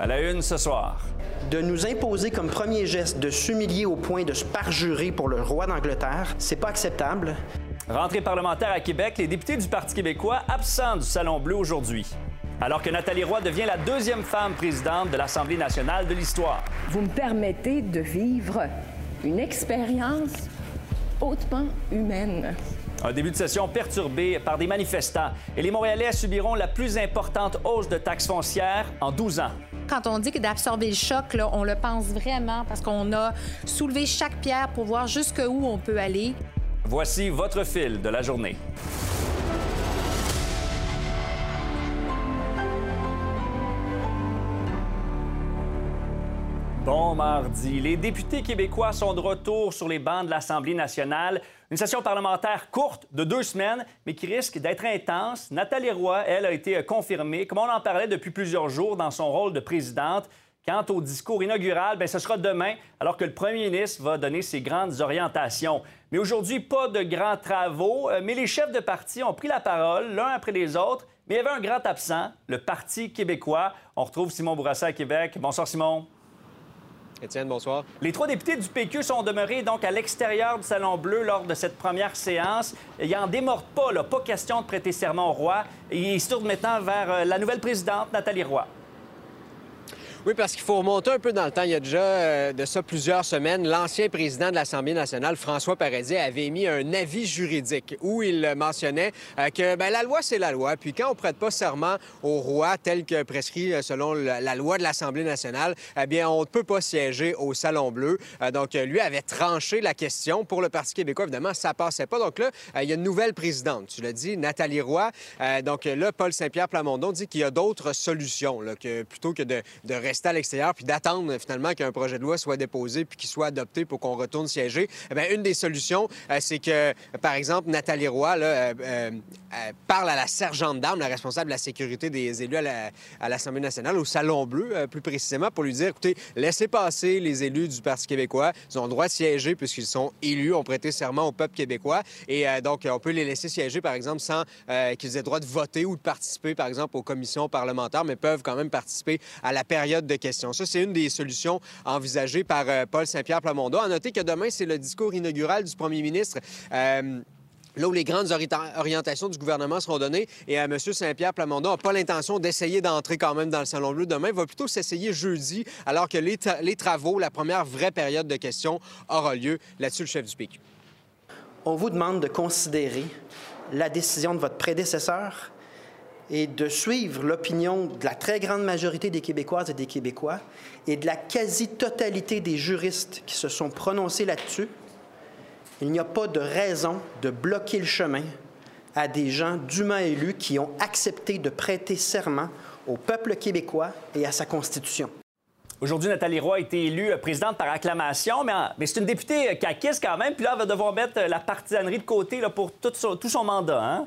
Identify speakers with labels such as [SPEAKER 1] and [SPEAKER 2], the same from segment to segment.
[SPEAKER 1] À la une ce soir.
[SPEAKER 2] De nous imposer comme premier geste de s'humilier au point de se parjurer pour le roi d'Angleterre, c'est pas acceptable.
[SPEAKER 1] Rentrée parlementaire à Québec, les députés du Parti québécois absents du Salon Bleu aujourd'hui. Alors que Nathalie Roy devient la deuxième femme présidente de l'Assemblée nationale de l'histoire.
[SPEAKER 3] Vous me permettez de vivre une expérience hautement humaine.
[SPEAKER 1] Un début de session perturbé par des manifestants et les Montréalais subiront la plus importante hausse de taxes foncières en 12 ans.
[SPEAKER 4] Quand on dit que d'absorber le choc, on le pense vraiment parce qu'on a soulevé chaque pierre pour voir jusqu'où on peut aller.
[SPEAKER 1] Voici votre fil de la journée. Bon mardi. Les députés québécois sont de retour sur les bancs de l'Assemblée nationale. Une session parlementaire courte de deux semaines, mais qui risque d'être intense. Nathalie Roy, elle, a été confirmée, comme on en parlait depuis plusieurs jours, dans son rôle de présidente. Quant au discours inaugural, bien, ce sera demain, alors que le premier ministre va donner ses grandes orientations. Mais aujourd'hui, pas de grands travaux, euh, mais les chefs de parti ont pris la parole l'un après les autres. Mais il y avait un grand absent, le Parti québécois. On retrouve Simon Bourassa à Québec. Bonsoir, Simon. Les trois députés du PQ sont demeurés donc à l'extérieur du Salon Bleu lors de cette première séance. Il en démordent pas, là, pas question de prêter serment au roi. Ils se tournent maintenant vers euh, la nouvelle présidente, Nathalie Roy.
[SPEAKER 5] Oui, parce qu'il faut remonter un peu dans le temps. Il y a déjà euh, de ça plusieurs semaines, l'ancien président de l'Assemblée nationale, François Paradis, avait émis un avis juridique où il mentionnait euh, que ben, la loi, c'est la loi. Puis quand on prête pas serment au roi tel que prescrit euh, selon la loi de l'Assemblée nationale, eh bien, on ne peut pas siéger au Salon Bleu. donc, lui avait tranché la question. Pour le Parti québécois, évidemment, ça passait pas. Donc là, il y a une nouvelle présidente. Tu l'as dit, Nathalie Roy. donc là, Paul Saint-Pierre Plamondon dit qu'il y a d'autres solutions, là, que plutôt que de, de rester à l'extérieur puis d'attendre finalement qu'un projet de loi soit déposé puis qu'il soit adopté pour qu'on retourne siéger, eh bien, une des solutions, euh, c'est que, par exemple, Nathalie Roy là, euh, euh, parle à la sergente d'armes, la responsable de la sécurité des élus à l'Assemblée nationale, au Salon Bleu, plus précisément, pour lui dire, écoutez, laissez passer les élus du Parti québécois. Ils ont le droit de siéger puisqu'ils sont élus, ont prêté serment au peuple québécois. Et donc, on peut les laisser siéger, par exemple, sans qu'ils aient le droit de voter ou de participer, par exemple, aux commissions parlementaires, mais peuvent quand même participer à la période de questions. Ça, c'est une des solutions envisagées par euh, Paul Saint-Pierre Plamondon. À noter que demain, c'est le discours inaugural du premier ministre. Euh, là où les grandes orientations du gouvernement seront données. Et à M. Saint-Pierre Plamondon n'a pas l'intention d'essayer d'entrer quand même dans le Salon Bleu demain. Il va plutôt s'essayer jeudi, alors que les, les, travaux, la première vraie période de questions aura lieu. Là-dessus, le chef du PQ.
[SPEAKER 2] On vous demande de considérer la décision de votre prédécesseur et de suivre l'opinion de la très grande majorité des Québécoises et des Québécois et de la quasi-totalité des juristes qui se sont prononcés là-dessus, il n'y a pas de raison de bloquer le chemin à des gens dûment élus qui ont accepté de prêter serment au peuple québécois et à sa Constitution.
[SPEAKER 1] Aujourd'hui, Nathalie Roy a été élue présidente par acclamation, mais, c'est une députée caquiste quand même, puis là, elle va devoir mettre la partisanerie de côté pour tout son, tout son mandat. Hein?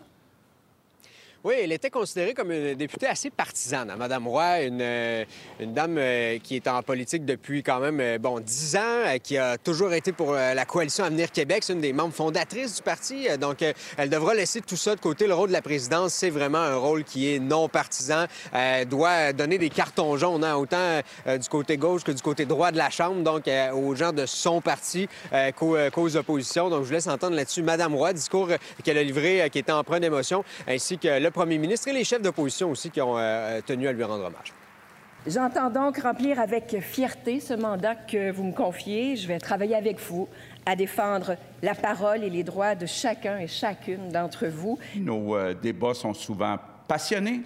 [SPEAKER 5] Oui, elle était considérée comme une députée assez partisane. Madame Roy, une, euh, dame euh, qui est en politique depuis quand même, euh, bon, dix ans, qui a toujours été pour la coalition Avenir Québec. C'est une des membres fondatrices du parti. donc, elle devra laisser tout ça de côté. Le rôle de la présidence, c'est vraiment un rôle qui est non partisan. Elle doit donner des cartons jaunes, hein, autant du côté gauche que du côté droit de la Chambre, donc aux gens de son parti qu'aux oppositions. Donc, je vous laisse entendre là-dessus Madame Roy, discours qu'elle a livré, qui était empreint d'émotion, ainsi que le premier ministre et les chefs d'opposition aussi qui ont euh, tenu à lui rendre hommage.
[SPEAKER 3] J'entends donc remplir avec fierté ce mandat que vous me confiez. Je vais travailler avec vous à défendre la parole et les droits de chacun et chacune d'entre vous.
[SPEAKER 6] Nos euh, débats sont souvent passionnés.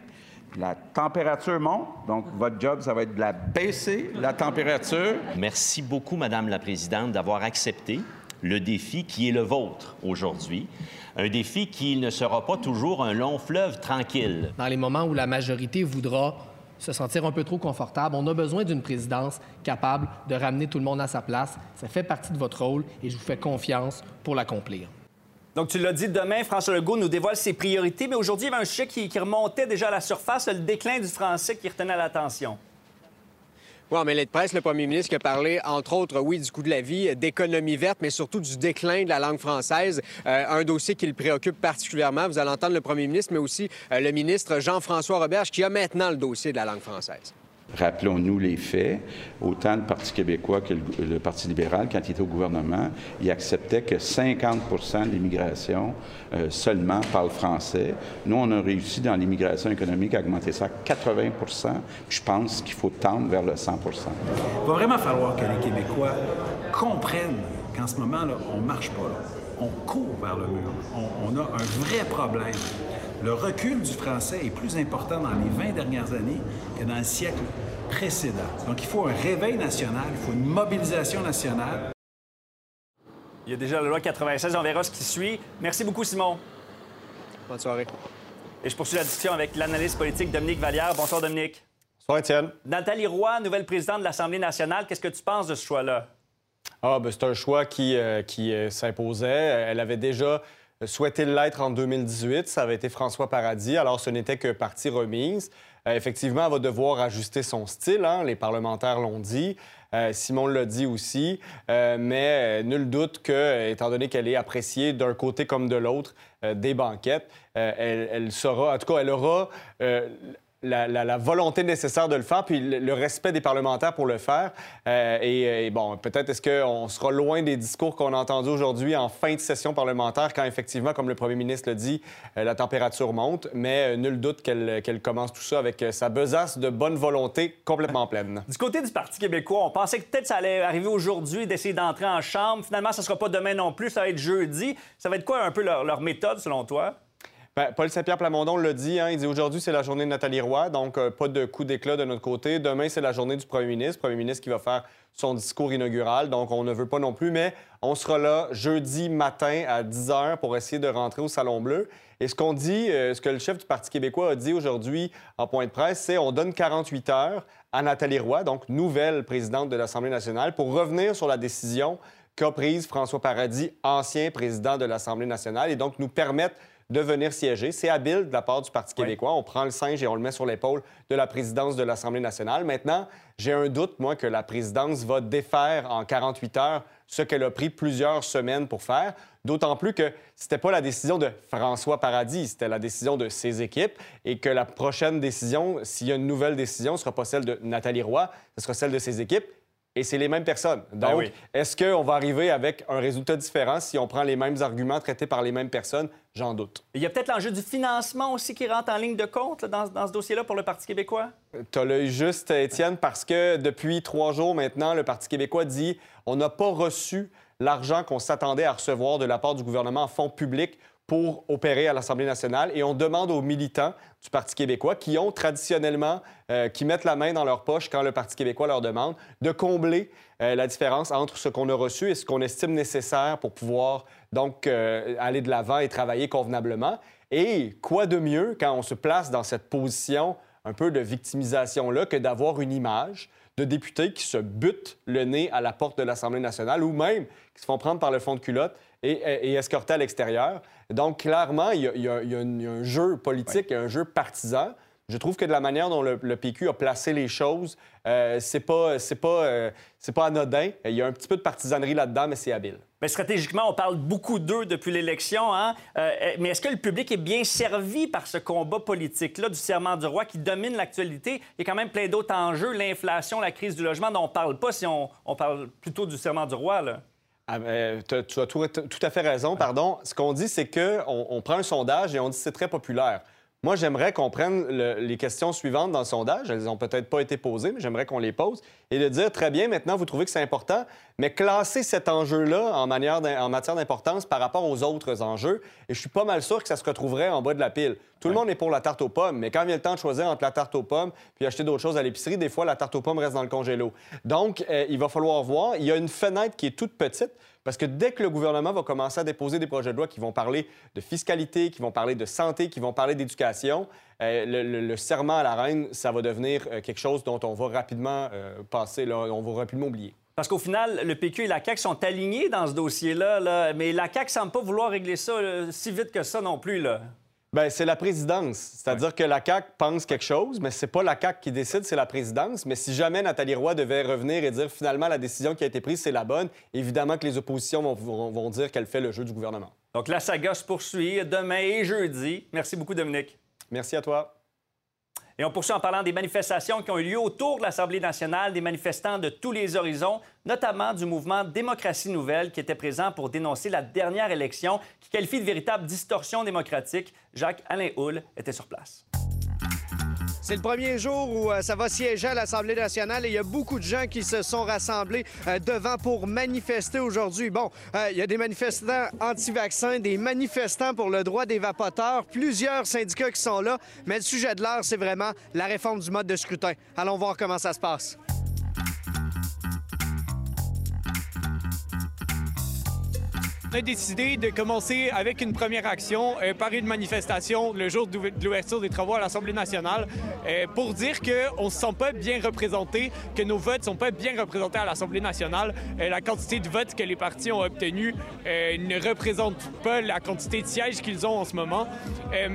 [SPEAKER 6] La température monte, donc votre job, ça va être de la baisser, la température.
[SPEAKER 7] Merci beaucoup, Madame la Présidente, d'avoir accepté le défi qui est le vôtre aujourd'hui. Un défi qui ne sera pas toujours un long fleuve tranquille.
[SPEAKER 8] Dans les moments où la majorité voudra se sentir un peu trop confortable, on a besoin d'une présidence capable de ramener tout le monde à sa place. Ça fait partie de votre rôle et je vous fais confiance pour l'accomplir.
[SPEAKER 1] Donc, tu l'as dit, demain, François Legault nous dévoile ses priorités, mais aujourd'hui, il y avait un sujet qui, qui remontait déjà à la surface, le déclin du français qui retenait l'attention.
[SPEAKER 5] Oui, mais de presse, le premier ministre qui a parlé, entre autres, oui, du coût de la vie, d'économie verte, mais surtout du déclin de la langue française. Euh, un dossier qui le préoccupe particulièrement. Vous allez entendre le premier ministre, mais aussi euh, le ministre Jean-François Roberge qui a maintenant le dossier de la langue française.
[SPEAKER 6] Rappelons-nous les faits. Autant le Parti québécois que le, Parti libéral, quand il était au gouvernement, il acceptait que 50 de l'immigration seulement parle français. Nous, on a réussi dans l'immigration économique à augmenter ça à 80% Je pense qu'il faut tendre vers le 100%
[SPEAKER 9] Il va vraiment falloir que les Québécois comprennent qu'en ce moment, là, on ne marche pas. On court vers le mur. On, on a un vrai problème. Le recul du français est plus important dans les 20 dernières années que dans le siècle précédent. Donc, il faut un réveil national, il faut une mobilisation nationale.
[SPEAKER 1] Il y a déjà la loi 96, on verra ce qui suit. Merci beaucoup, Simon.
[SPEAKER 5] Bonne soirée.
[SPEAKER 1] Et je poursuis la discussion avec l'analyste politique Dominique Vallière. Bonsoir, Dominique.
[SPEAKER 10] Bonsoir, Étienne.
[SPEAKER 1] Nathalie Roy, nouvelle présidente de l'Assemblée nationale, qu'est-ce que tu penses de ce choix-là?
[SPEAKER 10] Ah, ben, c'est un choix qui, euh, qui euh, s'imposait. Elle avait déjà souhaité l'être en 2018. Ça avait été François Paradis. Alors, ce n'était que partie remise. Euh, effectivement, elle va devoir ajuster son style. Hein. Les parlementaires l'ont dit. Simon l'a dit aussi, mais nul doute que, étant donné qu'elle est appréciée d'un côté comme de l'autre des banquettes, elle, sera, en tout cas, elle aura la, volonté nécessaire de le faire, puis le, respect des parlementaires pour le faire. Euh, et, bon, peut-être est-ce qu'on sera loin des discours qu'on a entendus aujourd'hui en fin de session parlementaire, quand effectivement, comme le premier ministre le dit, euh, la température monte, mais euh, nul doute qu'elle commence tout ça avec sa besace de bonne volonté complètement pleine.
[SPEAKER 1] Du côté du Parti québécois, on pensait que peut-être ça allait arriver aujourd'hui d'essayer d'entrer en chambre. Finalement, ça ne sera pas demain non plus, ça va être jeudi. Ça va être quoi un peu leur méthode, selon toi?
[SPEAKER 10] Ben, Paul Saint-Pierre Plamondon le dit, hein, il dit aujourd'hui c'est la journée de Nathalie Roy, donc euh, pas de coup d'éclat de notre côté. Demain c'est la journée du premier ministre, premier ministre qui va faire son discours inaugural, donc on ne veut pas non plus, mais on sera là jeudi matin à 10 h pour essayer de rentrer au Salon Bleu. Et ce qu'on dit, euh, ce que le chef du Parti québécois a dit aujourd'hui en point de presse, c'est on donne 48 heures à Nathalie Roy, donc nouvelle présidente de l'Assemblée nationale, pour revenir sur la décision qu'a prise François Paradis, ancien président de l'Assemblée nationale, et donc nous permettre de venir siéger. C'est habile de la part du Parti québécois. On prend le singe et on le met sur l'épaule de la présidence de l'Assemblée nationale. Maintenant, j'ai un doute, moi, que la présidence va défaire en 48 heures ce qu'elle a pris plusieurs semaines pour faire. D'autant plus que c'était pas la décision de François Paradis, c'était la décision de ses équipes et que la prochaine décision, s'il y a une nouvelle décision, ne sera pas celle de Nathalie Roy, ce sera celle de ses équipes et c'est les mêmes personnes.
[SPEAKER 1] Ben
[SPEAKER 10] Donc, est-ce qu'on va arriver avec un résultat différent si on prend les mêmes arguments traités par les mêmes personnes? J'en doute.
[SPEAKER 1] Il y a peut-être l'enjeu du financement aussi qui rentre en ligne de compte dans, dans ce dossier-là pour le Parti québécois?
[SPEAKER 10] Tu as l'œil juste, Étienne, parce que depuis trois jours maintenant, le Parti québécois dit on n'a pas reçu l'argent qu'on s'attendait à recevoir de la part du gouvernement en fonds publics pour opérer à l'Assemblée nationale et on demande aux militants du Parti québécois qui ont traditionnellement, euh, qui mettent la main dans leur poche quand le Parti québécois leur demande, de combler euh, la différence entre ce qu'on a reçu et ce qu'on estime nécessaire pour pouvoir donc euh, aller de l'avant et travailler convenablement. Et quoi de mieux quand on se place dans cette position un peu de victimisation-là que d'avoir une image de députés qui se butent le nez à la porte de l'Assemblée nationale ou même qui se font prendre par le fond de culotte et, escortés à l'extérieur? Donc, clairement, il y, a, un jeu politique, un jeu partisan. Je trouve que de la manière dont le, PQ a placé les choses, euh, c'est pas, c'est pas, euh, c'est pas anodin. Il y a un petit peu de partisanerie là-dedans, mais c'est habile.
[SPEAKER 1] Mais stratégiquement, on parle beaucoup d'eux depuis l'élection. Hein? Euh, mais est-ce que le public est bien servi par ce combat politique-là du serment du roi qui domine l'actualité? Il y a quand même plein d'autres enjeux, l'inflation, la crise du logement, dont on parle pas si on, on parle plutôt du serment du roi. Là.
[SPEAKER 10] Ah, tu as tout, à fait raison, pardon. Ce qu'on dit, c'est qu'on on prend un sondage et on dit c'est très populaire. Moi, j'aimerais qu'on prenne les questions suivantes dans le sondage. Elles n'ont peut-être pas été posées, mais j'aimerais qu'on les pose. Et de dire, très bien, maintenant, vous trouvez que c'est important, mais classer cet enjeu-là en, en, matière d'importance par rapport aux autres enjeux. Et je suis pas mal sûr que ça se retrouverait en bas de la pile. Tout le monde est pour la tarte aux pommes, mais quand vient le temps de choisir entre la tarte aux pommes puis acheter d'autres choses à l'épicerie, des fois, la tarte aux pommes reste dans le congélo. Donc, euh, il va falloir voir. Il y a une fenêtre qui est toute petite. Parce que dès que le gouvernement va commencer à déposer des projets de loi qui vont parler de fiscalité, qui vont parler de santé, qui vont parler d'éducation, euh, le, serment à la reine, ça va devenir euh, quelque chose dont on va rapidement euh, passer, là, on va rapidement oublier.
[SPEAKER 1] Parce qu'au final, le PQ et la CAQ sont alignés dans ce dossier-là, là, mais la CAQ semble pas vouloir régler ça si vite que ça non plus.
[SPEAKER 10] Bien, c'est la présidence. C'est-à-dire que la CAQ pense quelque chose, mais c'est pas la CAQ qui décide, c'est la présidence. Mais si jamais Nathalie Roy devait revenir et dire finalement la décision qui a été prise, c'est la bonne, évidemment que les oppositions vont, vont dire qu'elle fait le jeu du gouvernement.
[SPEAKER 1] Donc la saga se poursuit demain et jeudi. Merci beaucoup, Dominique.
[SPEAKER 10] Merci à toi.
[SPEAKER 1] Et on poursuit en parlant des manifestations qui ont eu lieu autour de l'Assemblée nationale, des manifestants de tous les horizons, notamment du mouvement Démocratie nouvelle qui était présent pour dénoncer la dernière élection qui qualifie de véritable distorsion démocratique. Jacques-Alain Houle était sur place.
[SPEAKER 11] C'est le premier jour où euh, ça va siéger à l'Assemblée nationale et il y a beaucoup de gens qui se sont rassemblés euh, devant pour manifester aujourd'hui. Bon, euh, il y a des manifestants anti-vaccins, des manifestants pour le droit des vapoteurs, plusieurs syndicats qui sont là, mais le sujet de l'heure, c'est vraiment la réforme du mode de scrutin. Allons voir comment ça se passe.
[SPEAKER 12] On a décidé de commencer avec une première action euh, par une manifestation le jour de l'ouverture des travaux à l'Assemblée nationale euh, pour dire qu'on ne se sent pas bien représenté, que nos votes ne sont pas bien représentés à l'Assemblée nationale. Euh, la quantité de votes que les partis ont obtenus ne représente pas la quantité de sièges qu'ils ont en ce moment.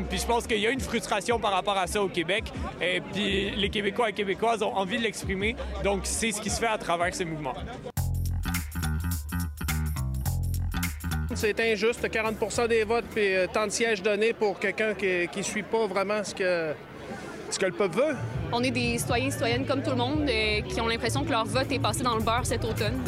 [SPEAKER 12] puis je pense qu'il y a une frustration par rapport à ça au Québec. puis les Québécois et Québécoises ont envie de l'exprimer. Donc c'est ce qui se fait à travers ce mouvement.
[SPEAKER 8] C'est injuste, 40% des votes et euh, tant de sièges donnés pour quelqu'un qui ne suit pas vraiment ce que, ce que le peuple veut.
[SPEAKER 13] On est des citoyens et citoyennes comme tout le monde euh, qui ont l'impression que leur vote est passé dans le beurre cet automne.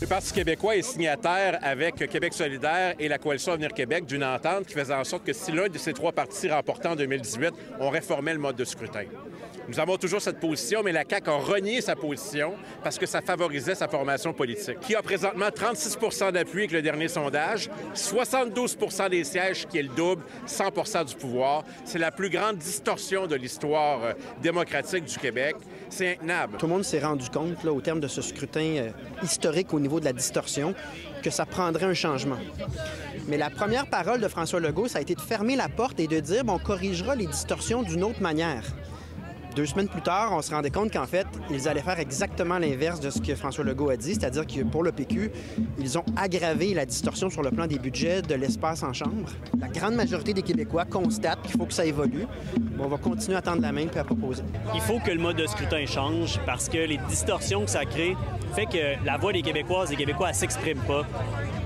[SPEAKER 14] Le Parti québécois est signataire avec Québec solidaire et la Coalition Avenir Québec d'une entente qui faisait en sorte que si l'un de ces trois partis remportait en 2018, on réformait le mode de scrutin. Nous avons toujours cette position, mais la CAQ a renié sa position parce que ça favorisait sa formation politique, qui a présentement 36% d'appui avec le dernier sondage, 72% des sièges, qui est le double, 100 du pouvoir. C'est la plus grande distorsion de l'histoire euh, démocratique du Québec. C'est intenable.
[SPEAKER 2] Tout le monde s'est rendu compte, là, au terme de ce scrutin euh, historique au niveau de la distorsion, que ça prendrait un changement. Mais la première parole de François Legault, ça a été de fermer la porte et de dire, bon, on corrigera les distorsions d'une autre manière. Deux semaines plus tard, on se rendait compte qu'en fait, ils allaient faire exactement l'inverse de ce que François Legault a dit, c'est-à-dire que pour le PQ, ils ont aggravé la distorsion sur le plan des budgets, de l'espace en chambre. La grande majorité des Québécois constatent qu'il faut que ça évolue. on va continuer à tendre la main puis à proposer.
[SPEAKER 15] Il faut que le mode de scrutin change parce que les distorsions que ça crée fait que la voix des Québécoises et des Québécois ne s'exprime pas.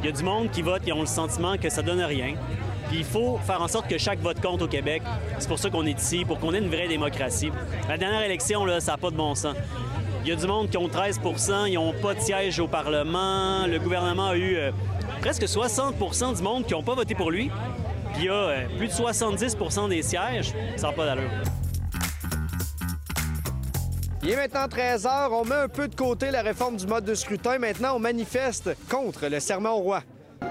[SPEAKER 15] Il y a du monde qui vote, qui ont le sentiment que ça donne rien. Puis il faut faire en sorte que chaque vote compte au Québec. C'est pour ça qu'on est ici, pour qu'on ait une vraie démocratie. La dernière élection, là, ça n'a pas de bon sens. Il y a du monde qui ont 13% ils n'ont pas de siège au Parlement. Le gouvernement a eu euh, presque 60% du monde qui n'ont pas voté pour lui. Puis il y a euh, plus de 70% des sièges. Ça n'a pas d'allure.
[SPEAKER 11] Il est maintenant 13 heures. On met un peu de côté la réforme du mode de scrutin. Maintenant, on manifeste contre le serment au roi.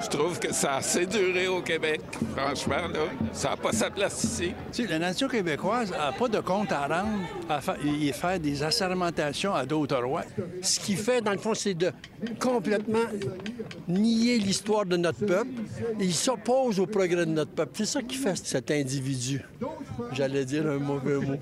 [SPEAKER 16] Je trouve que ça a assez duré au Québec. Franchement, là, ça n'a pas sa place ici.
[SPEAKER 17] Si, la nation québécoise n'a pas de compte à rendre à faire des assermentations à d'autres rois.
[SPEAKER 18] Ce qu'il fait, dans le fond, c'est de complètement nier l'histoire de notre peuple. il s'oppose au progrès de notre peuple. C'est ça qui fait cet individu. J'allais dire un mauvais mot.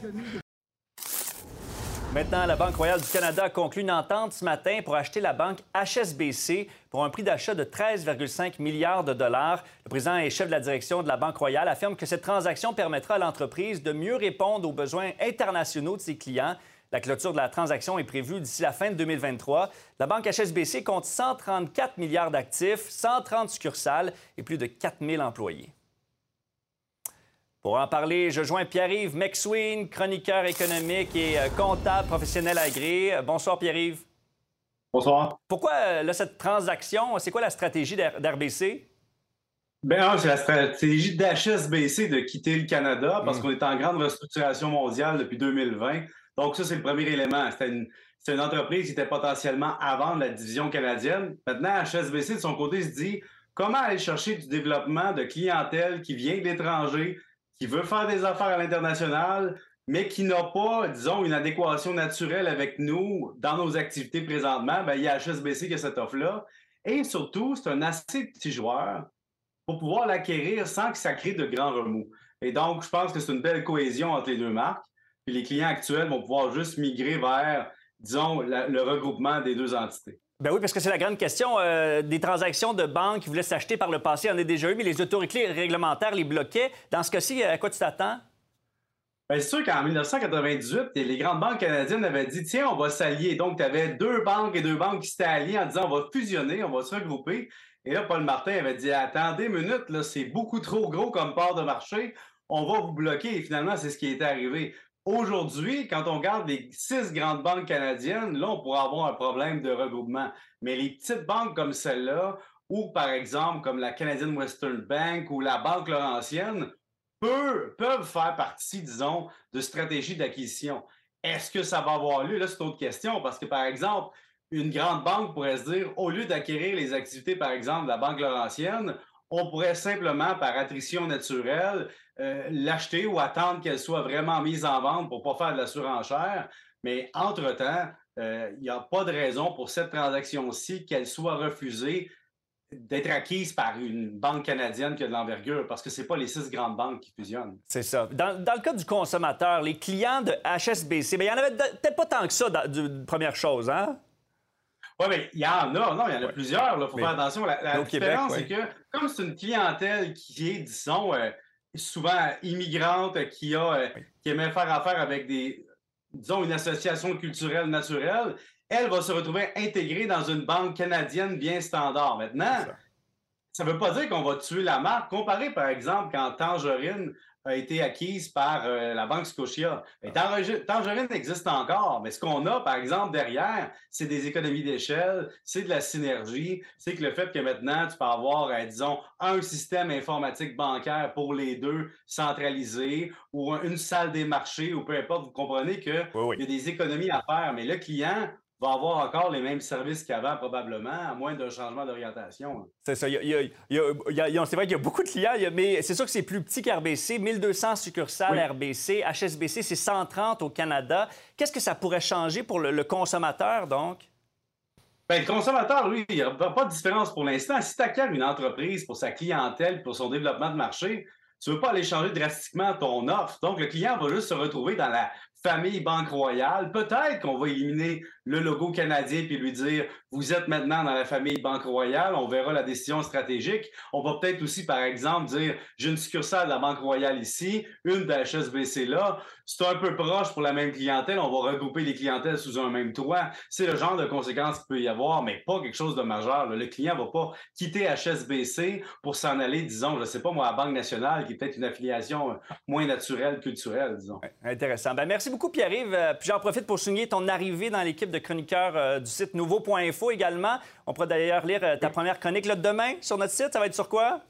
[SPEAKER 1] Maintenant, la Banque royale du Canada a conclu une entente ce matin pour acheter la banque HSBC pour un prix d'achat de 13,5 milliards de dollars. Le président et chef de la direction de la Banque royale affirme que cette transaction permettra à l'entreprise de mieux répondre aux besoins internationaux de ses clients. La clôture de la transaction est prévue d'ici la fin de 2023. La banque HSBC compte 134 milliards d'actifs, 130 succursales et plus de 4 000 employés. Pour en parler, je joins Pierre-Yves McSween, chroniqueur économique et euh, comptable professionnel agréé. Bonsoir Pierre-Yves.
[SPEAKER 19] Bonsoir.
[SPEAKER 1] Pourquoi euh, cette transaction? C'est quoi la stratégie d'RBC?
[SPEAKER 19] Bien, c'est la stratégie d'HSBC de quitter le Canada parce hmm. qu'on est en grande restructuration mondiale depuis 2020. Donc, ça, c'est le premier élément. C'était une, une, entreprise qui était potentiellement avant la division canadienne. Maintenant, HSBC, de son côté, se dit comment aller chercher du développement de clientèle qui vient de l'étranger, qui veut faire des affaires à l'international, mais qui n'a pas, disons, une adéquation naturelle avec nous dans nos activités présentement, bien, il y a HSBC qui a cette offre-là. Et surtout, c'est un assez petit joueur pour pouvoir l'acquérir sans que ça crée de grands remous. Et donc, je pense que c'est une belle cohésion entre les deux marques. Puis les clients actuels vont pouvoir juste migrer vers, disons, le regroupement des deux entités.
[SPEAKER 1] Ben oui, parce que c'est la grande question. Euh, des transactions de banques qui voulaient s'acheter par le passé, on en a déjà eu, mais les autorités réglementaires les bloquaient. Dans ce cas-ci, à quoi tu t'attends?
[SPEAKER 19] Bien, c'est sûr qu'en 1998, les grandes banques canadiennes avaient dit tiens, on va s'allier. Donc, tu avais deux banques et deux banques qui s'étaient alliées en disant on va fusionner, on va se regrouper. Et là, Paul Martin avait dit attendez une minute, là, c'est beaucoup trop gros comme part de marché. on va vous bloquer. Et finalement, c'est ce qui est arrivé. Aujourd'hui, quand on regarde les six grandes banques canadiennes, là, on pourrait avoir un problème de regroupement. Mais les petites banques comme celle-là, ou par exemple comme la Canadian Western Bank ou la Banque Laurentienne, peuvent, peuvent faire partie, disons, de stratégies d'acquisition. Est-ce que ça va avoir lieu? Là, c'est une autre question, parce que, par exemple, une grande banque pourrait se dire, au lieu d'acquérir les activités, par exemple, de la Banque Laurentienne, on pourrait simplement, par attrition naturelle, euh, l'acheter ou attendre qu'elle soit vraiment mise en vente pour ne pas faire de la surenchère. Mais entre-temps, euh, il n'y a pas de raison pour cette transaction-ci qu'elle soit refusée d'être acquise par une banque canadienne qui a de l'envergure, parce que ce n'est pas les six grandes banques qui fusionnent.
[SPEAKER 1] C'est ça. Dans, le cas du consommateur, les clients de HSBC, ben, il n'y en avait peut-être pas tant que ça, première chose, hein?
[SPEAKER 19] Oui, mais il y en a, non, il y en a plusieurs, il faut faire attention. La, différence, c'est que comme c'est une clientèle qui est, disons, euh, souvent immigrante, qui, a, euh, qui aimait faire affaire avec des, disons, une association culturelle naturelle, elle va se retrouver intégrée dans une banque canadienne bien standard. Maintenant, ça ne veut pas dire qu'on va tuer la marque. Comparé, par exemple, quand Tangerine a été acquise par euh, la Banque Scotia. Tangerine existe encore, mais ce qu'on a, par exemple, derrière, c'est des économies d'échelle, c'est de la synergie, c'est que le fait que maintenant, tu peux avoir, euh, disons, un système informatique bancaire pour les deux centralisé ou une salle des marchés ou peu importe, vous comprenez qu'il y a des économies à faire, mais le client va avoir encore les mêmes services qu'avant, probablement, à moins d'un changement d'orientation.
[SPEAKER 1] C'est ça. c'est vrai qu'il y a beaucoup de clients, mais c'est sûr que c'est plus petit qu'RBC. 1200 succursales RBC. HSBC, c'est 130 au Canada. Qu'est-ce que ça pourrait changer pour le, consommateur, donc?
[SPEAKER 19] Bien, le consommateur, lui, il n'y a pas de différence pour l'instant. Si tu acquiers une entreprise pour sa clientèle, pour son développement de marché, tu ne veux pas aller changer drastiquement ton offre. Donc, le client va juste se retrouver dans la famille Banque Royale. Peut-être qu'on va éliminer le logo canadien puis lui dire vous êtes maintenant dans la famille Banque Royale, on verra la décision stratégique. On va peut-être aussi, par exemple, dire j'ai une succursale de la Banque Royale ici, une de HSBC là. C'est un peu proche pour la même clientèle, on va regrouper les clientèles sous un même toit. C'est le genre de conséquences qu'il peut y avoir, mais pas quelque chose de majeur. Le client va pas quitter HSBC pour s'en aller, disons, je ne sais pas moi, à Banque nationale, qui est peut-être une affiliation moins naturelle, culturelle, disons.
[SPEAKER 1] Intéressant. Ben, merci beaucoup, Pierre-Yves. Euh, puis j'en profite pour souligner ton arrivée dans l'équipe de chroniqueurs euh, du site nouveau.info également. On pourra d'ailleurs lire euh, ta première chronique là, demain sur notre site. Ça va être sur quoi?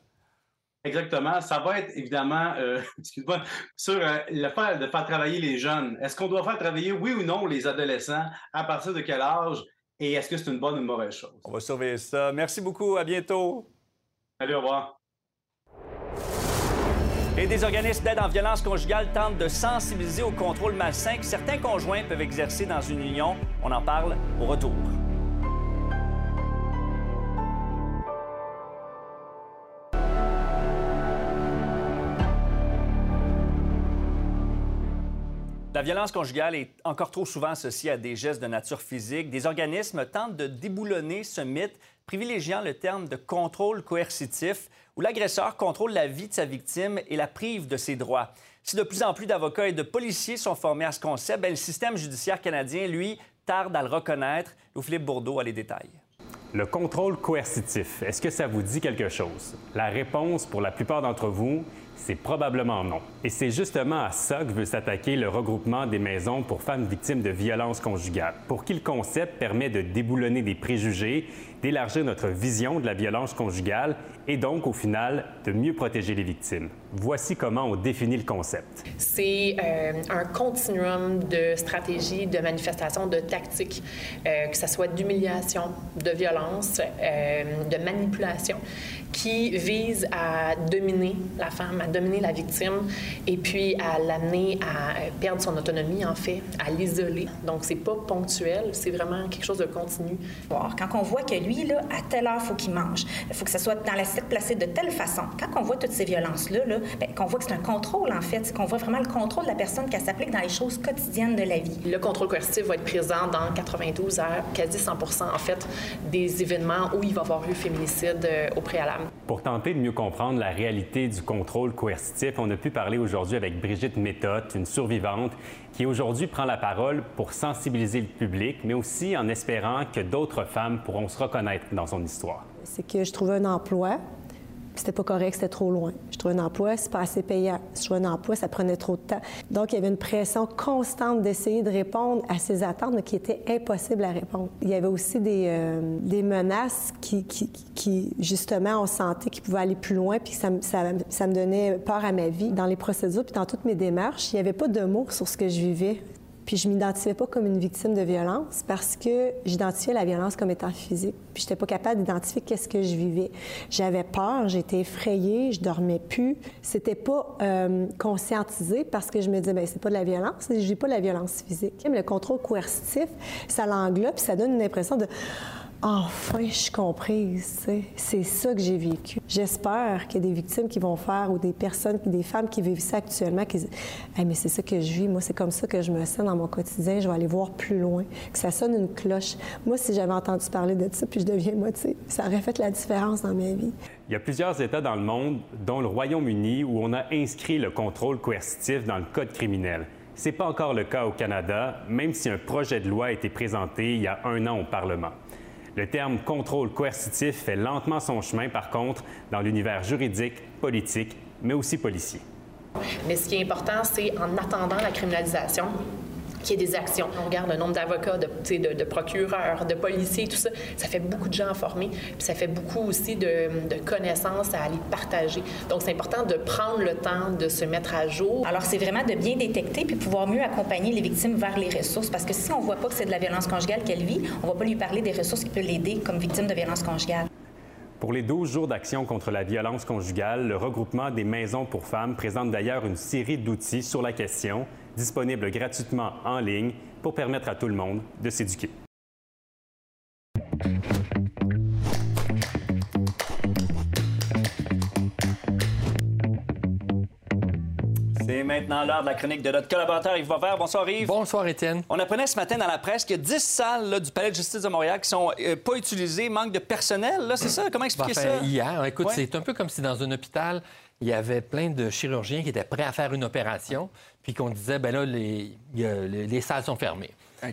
[SPEAKER 19] Exactement. Ça va être évidemment, excuse-moi, sur le fait de faire travailler les jeunes. Est-ce qu'on doit faire travailler, oui ou non, les adolescents? À partir de quel âge? Et est-ce que c'est une bonne ou une mauvaise chose?
[SPEAKER 1] On va surveiller ça. Merci beaucoup. À bientôt.
[SPEAKER 19] Allez, au revoir.
[SPEAKER 1] Et des organismes d'aide en violence conjugale tentent de sensibiliser au contrôle malsain que certains conjoints peuvent exercer dans une union. On en parle au retour. La violence conjugale est encore trop souvent associée à des gestes de nature physique. Des organismes tentent de déboulonner ce mythe, privilégiant le terme de contrôle coercitif où l'agresseur contrôle la vie de sa victime et la prive de ses droits. Si de plus en plus d'avocats et de policiers sont formés à ce concept, ben, le système judiciaire canadien, lui, tarde à le reconnaître. Louis-Philippe Bourdeau a les détails.
[SPEAKER 20] Le contrôle coercitif, est-ce que ça vous dit quelque chose? La réponse pour la plupart d'entre vous, c'est probablement non. Et c'est justement à ça que veut s'attaquer le regroupement des maisons pour femmes victimes de violences conjugales, pour qui le concept permet de déboulonner des préjugés, d'élargir notre vision de la violence conjugale et donc, au final, de mieux protéger les victimes. Voici comment on définit le concept.
[SPEAKER 21] C'est euh, un continuum de stratégies, de manifestations, de tactiques, euh, que ce soit d'humiliation, de violence, euh, de manipulation, qui vise à dominer la femme, à dominer la victime et puis à l'amener à perdre son autonomie, en fait, à l'isoler. Donc, c'est pas ponctuel, c'est vraiment quelque chose de continu.
[SPEAKER 22] Quand on voit que lui, là, à telle heure, il faut qu'il mange, il faut que ce soit dans la placé de telle façon. Quand on voit toutes ces violences-là, là, ben, qu'on voit que c'est un contrôle, en fait, qu'on voit vraiment le contrôle de la personne qui s'applique dans les choses quotidiennes de la vie.
[SPEAKER 21] Le contrôle coercitif va être présent dans 92 heures, quasi 100 en fait, des événements où il va y avoir eu féminicide euh, au préalable.
[SPEAKER 20] Pour tenter de mieux comprendre la réalité du contrôle coercitif, on a pu parler aujourd'hui avec Brigitte Méthode, une survivante qui aujourd'hui prend la parole pour sensibiliser le public, mais aussi en espérant que d'autres femmes pourront se reconnaître dans son histoire
[SPEAKER 23] c'est que je trouvais un emploi.
[SPEAKER 24] C'était pas correct, c'était trop loin. Je trouvais un emploi, c'est pas assez payant. Je trouvais un emploi, ça prenait trop de temps. Donc, il y avait une pression constante d'essayer de répondre à ces attentes, qui étaient impossibles à répondre. Il y avait aussi des, euh, menaces qui, justement, on sentait qu'ils pouvaient aller plus loin, puis ça, ça, ça me donnait peur à ma vie. Dans les procédures, puis dans toutes mes démarches, il n'y avait pas de mots sur ce que je vivais. Puis je m'identifiais pas comme une victime de violence parce que j'identifiais la violence comme étant physique. Puis j'étais pas capable d'identifier qu'est-ce que je vivais. J'avais peur, j'étais effrayée, je dormais plus. C'était pas euh, conscientisé parce que je me disais ben c'est pas de la violence, je vis pas de la violence physique. Le contrôle coercitif, ça l'englobe, ça donne une impression de Enfin, je suis comprise. C'est ça que j'ai vécu. J'espère qu'il y a des victimes qui vont faire ou des personnes, des femmes qui vivent ça actuellement, qui disent mais c'est ça que je vis. Moi, c'est comme ça que je me sens dans mon quotidien. Je vais aller voir plus loin. Que ça sonne une cloche. Moi, si j'avais entendu parler de ça, puis je deviens moitié, ça aurait fait la différence dans ma vie.
[SPEAKER 20] Il y a plusieurs États dans le monde, dont le Royaume-Uni, où on a inscrit le contrôle coercitif dans le Code criminel. Ce n'est pas encore le cas au Canada, même si un projet de loi a été présenté il y a un an au Parlement. Le terme contrôle coercitif fait lentement son chemin, par contre, dans l'univers juridique, politique, mais aussi policier.
[SPEAKER 21] Mais ce qui est important, c'est en attendant la criminalisation, qu'il y ait des actions. On regarde le nombre d'avocats, de, de, de, procureurs, de policiers, tout ça. Ça fait beaucoup de gens à former, puis ça fait beaucoup aussi de, connaissances à aller partager. Donc, c'est important de prendre le temps de se mettre à jour.
[SPEAKER 22] Alors, c'est vraiment de bien détecter puis pouvoir mieux accompagner les victimes vers les ressources. Parce que si on voit pas que c'est de la violence conjugale qu'elle vit, on va pas lui parler des ressources qui peuvent l'aider comme victime de violence conjugale.
[SPEAKER 20] Pour les 12 jours d'action contre la violence conjugale, le regroupement des maisons pour femmes présente d'ailleurs une série d'outils sur la question disponible gratuitement en ligne pour permettre à tout le monde de s'éduquer.
[SPEAKER 1] C'est maintenant l'heure de la chronique de notre collaborateur Yves Vauvert. Bonsoir Yves.
[SPEAKER 25] Bonsoir Étienne.
[SPEAKER 1] On apprenait ce matin dans la presse qu'il y a 10 salles du Palais de justice de Montréal qui sont euh, pas utilisées, manque de personnel. C'est ça? Comment expliquer
[SPEAKER 25] ça?
[SPEAKER 1] Hier,
[SPEAKER 25] écoute, c'est un peu comme si dans un hôpital, il y avait plein de chirurgiens qui étaient prêts à faire une opération, puis qu'on disait, ben là, les, les, salles sont fermées.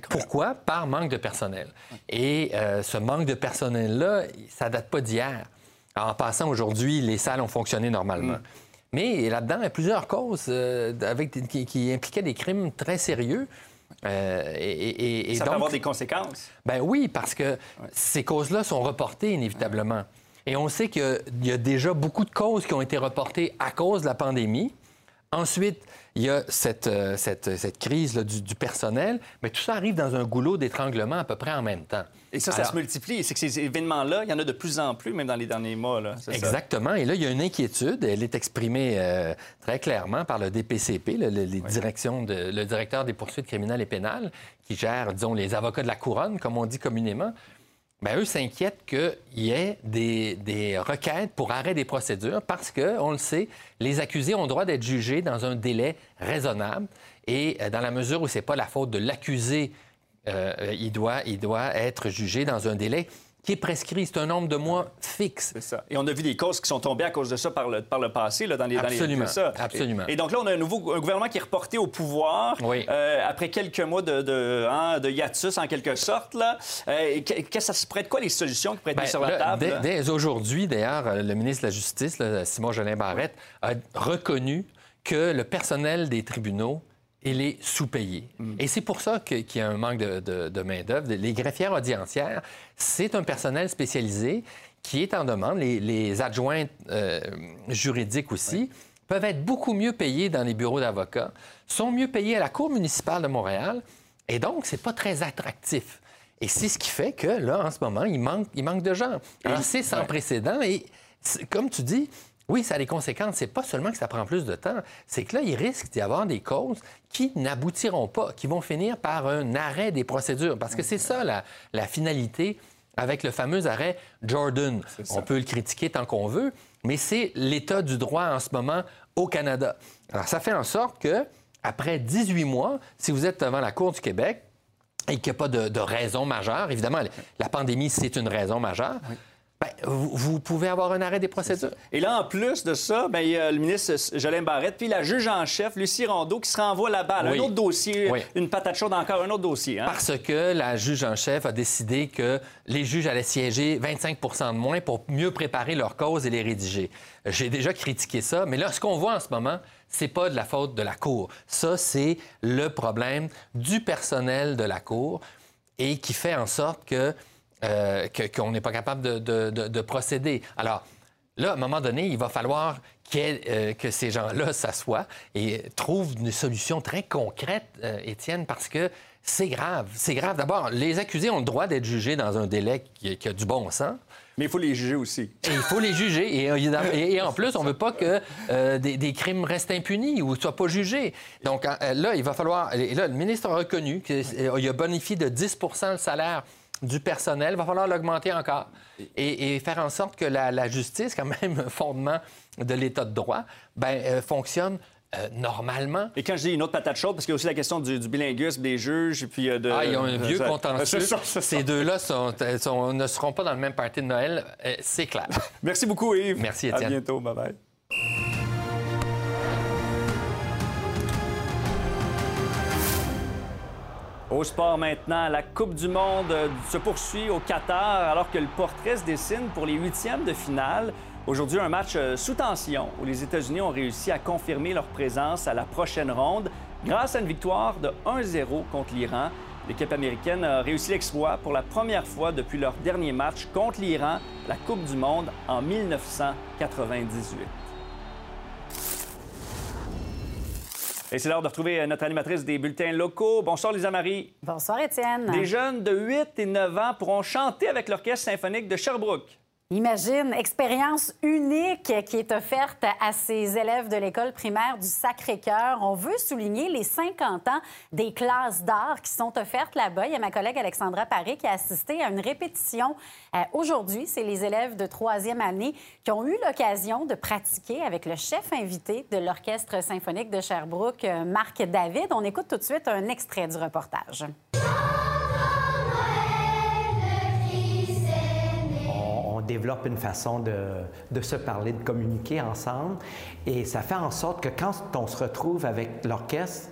[SPEAKER 25] Pourquoi? Par manque de personnel. Et euh, ce manque de personnel-là, ça date pas d'hier. En passant, aujourd'hui, les salles ont fonctionné normalement. Mm. Mais là-dedans, il y a plusieurs causes euh, avec, qui, impliquaient des crimes très sérieux.
[SPEAKER 1] Euh, et, ça peut avoir des conséquences.
[SPEAKER 25] Ben oui, parce que ces causes-là sont reportées inévitablement. Et on sait qu'il y a déjà beaucoup de causes qui ont été reportées à cause de la pandémie. Ensuite, il y a cette, euh, cette, crise du, personnel, mais tout ça arrive dans un goulot d'étranglement à peu près en même temps.
[SPEAKER 1] Et ça, ça se multiplie. C'est que ces événements-là, il y en a de plus en plus, même dans les derniers mois. Là,
[SPEAKER 25] exactement. Et là, il y a une inquiétude. Elle est exprimée euh, très clairement par le DPCP, le, les directions de, le directeur des poursuites criminelles et pénales, qui gère, disons, les avocats de la couronne, comme on dit communément. Bien, eux s'inquiètent qu'il y ait des, requêtes pour arrêt des procédures parce que, on le sait, les accusés ont droit d'être jugés dans un délai raisonnable et euh, dans la mesure où ce n'est pas la faute de l'accusé, euh, il, doit, il doit être jugé dans un délai qui est prescrit. C'est un nombre de mois fixe.
[SPEAKER 1] C'est ça. Et on a vu des causes qui sont tombées à cause de ça par le, par le passé, là, dans les
[SPEAKER 25] Absolument.
[SPEAKER 1] Dans les,
[SPEAKER 25] Absolument.
[SPEAKER 1] Et, donc là, on a un nouveau un gouvernement qui est reporté au pouvoir euh, après quelques mois de, de, hein, de, hiatus, en quelque sorte. Là. Euh, que, ça se prête quoi les solutions qui pourraient être ben, mises sur la table?
[SPEAKER 25] Dès, aujourd'hui, d'ailleurs, euh, le ministre de la Justice, Simon Jolin Barrette, a reconnu que le personnel des tribunaux il est sous-payé. Mm. Et c'est pour ça qu'il y a un manque de, main-d'œuvre. Les greffières audiencières, c'est un personnel spécialisé qui est en demande. Les, adjoints euh, juridiques aussi peuvent être beaucoup mieux payés dans les bureaux d'avocats, sont mieux payés à la Cour municipale de Montréal, et donc, c'est pas très attractif. Et c'est ce qui fait que, là, en ce moment, il manque, il manque de gens. Alors, c'est sans précédent. Et comme tu dis, oui, ça a des conséquences. C'est pas seulement que ça prend plus de temps, c'est que là, il risque d'y avoir des causes qui n'aboutiront pas, qui vont finir par un arrêt des procédures. Parce que c'est ça la, finalité avec le fameux arrêt Jordan. On peut le critiquer tant qu'on veut, mais c'est l'état du droit en ce moment au Canada. Alors, ça fait en sorte que, après 18 mois, si vous êtes devant la Cour du Québec, et qu'il n'y a pas de, raison majeure. Évidemment, la pandémie, c'est une raison majeure. Ben, vous, vous pouvez avoir un arrêt des procédures.
[SPEAKER 1] Et là, en plus de ça, ben, il y a le ministre Jolin Barrette, puis la juge en chef, Lucie Rondeau, qui se renvoie la balle.
[SPEAKER 25] Oui.
[SPEAKER 1] Un autre dossier,
[SPEAKER 25] Oui.
[SPEAKER 1] une patate chaude encore, un autre dossier. hein?
[SPEAKER 25] Parce que la juge en chef a décidé que les juges allaient siéger 25% de moins pour mieux préparer leurs causes et les rédiger. J'ai déjà critiqué ça, mais là, ce qu'on voit en ce moment, c'est pas de la faute de la Cour. Ça, c'est le problème du personnel de la Cour et qui fait en sorte que euh, que- qu'on n'est pas capable de, de- de- de procéder. Alors, là, à un moment donné, il va falloir ait, euh, que ces gens-là s'assoient et trouvent une solution très concrète, euh, Étienne, parce que c'est grave. C'est grave. D'abord, les accusés ont le droit d'être jugés dans un délai qui, qui a du bon sens.
[SPEAKER 1] Mais il faut les juger aussi.
[SPEAKER 25] Et il faut les juger. Et, en plus, on ne veut pas que euh, des, des crimes restent impunis ou ne soient pas jugés. Donc là, il va falloir. Et là, le ministre a reconnu qu'il a bonifié de 10 le salaire du personnel. Va falloir l'augmenter encore et, et faire en sorte que la, la justice, quand même fondement de l'état de droit, ben, euh, fonctionne euh, normalement.
[SPEAKER 1] Et quand je dis une autre patate chaude, parce qu'il y a aussi la question du, du bilinguisme des juges, et puis euh, de...
[SPEAKER 25] Ah, ils ont un vieux
[SPEAKER 1] ça-
[SPEAKER 25] contentieux.
[SPEAKER 1] Ça, ça.
[SPEAKER 25] Ces deux-là sont- sont- ne seront pas dans le même party de Noël, c'est clair.
[SPEAKER 1] Merci beaucoup, Yves.
[SPEAKER 25] Merci,
[SPEAKER 1] À
[SPEAKER 25] Étienne.
[SPEAKER 1] bientôt. Bye-bye. Au sport maintenant, la Coupe du Monde euh, se poursuit au Qatar alors que le portrait se dessine pour les huitièmes de finale. Aujourd'hui, un match euh, sous tension où les États-Unis ont réussi à confirmer leur présence à la prochaine ronde grâce à une victoire de 1-0 contre l'Iran. L'équipe américaine a réussi l'exploit pour la première fois depuis leur dernier match contre l'Iran, la Coupe du Monde en 1998. Et c'est l'heure de retrouver euh, notre animatrice des bulletins locaux. Bonsoir, Lisa Marie.
[SPEAKER 26] Bonsoir, Étienne.
[SPEAKER 1] Des jeunes de 8 et 9 ans pourront chanter avec l'Orchestre symphonique de Sherbrooke.
[SPEAKER 26] Imagine, expérience unique qui est offerte à ces élèves de l'école primaire du Sacré-Cœur. On veut souligner les 50 ans des classes d'art qui sont offertes là-bas. Il y a ma collègue Alexandra Paré qui a assisté à une répétition euh, aujourd'hui. C'est les élèves de troisième année qui ont eu l'occasion de pratiquer avec le chef invité de l'Orchestre symphonique de Sherbrooke, euh, Marc David. On écoute tout de suite un extrait du reportage.
[SPEAKER 27] Développe une façon de, de se parler, de communiquer ensemble. Et ça fait en sorte que quand on se retrouve avec l'orchestre,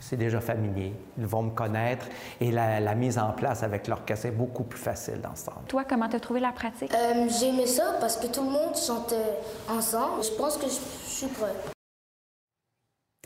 [SPEAKER 27] c'est déjà familier. Ils vont me connaître et la, la mise en place avec l'orchestre est beaucoup plus facile dans ce temps.
[SPEAKER 23] Toi, comment t'as trouvé la pratique?
[SPEAKER 28] Euh, J'ai aimé ça parce que tout le monde chantait ensemble. Je pense que je, je suis prêt.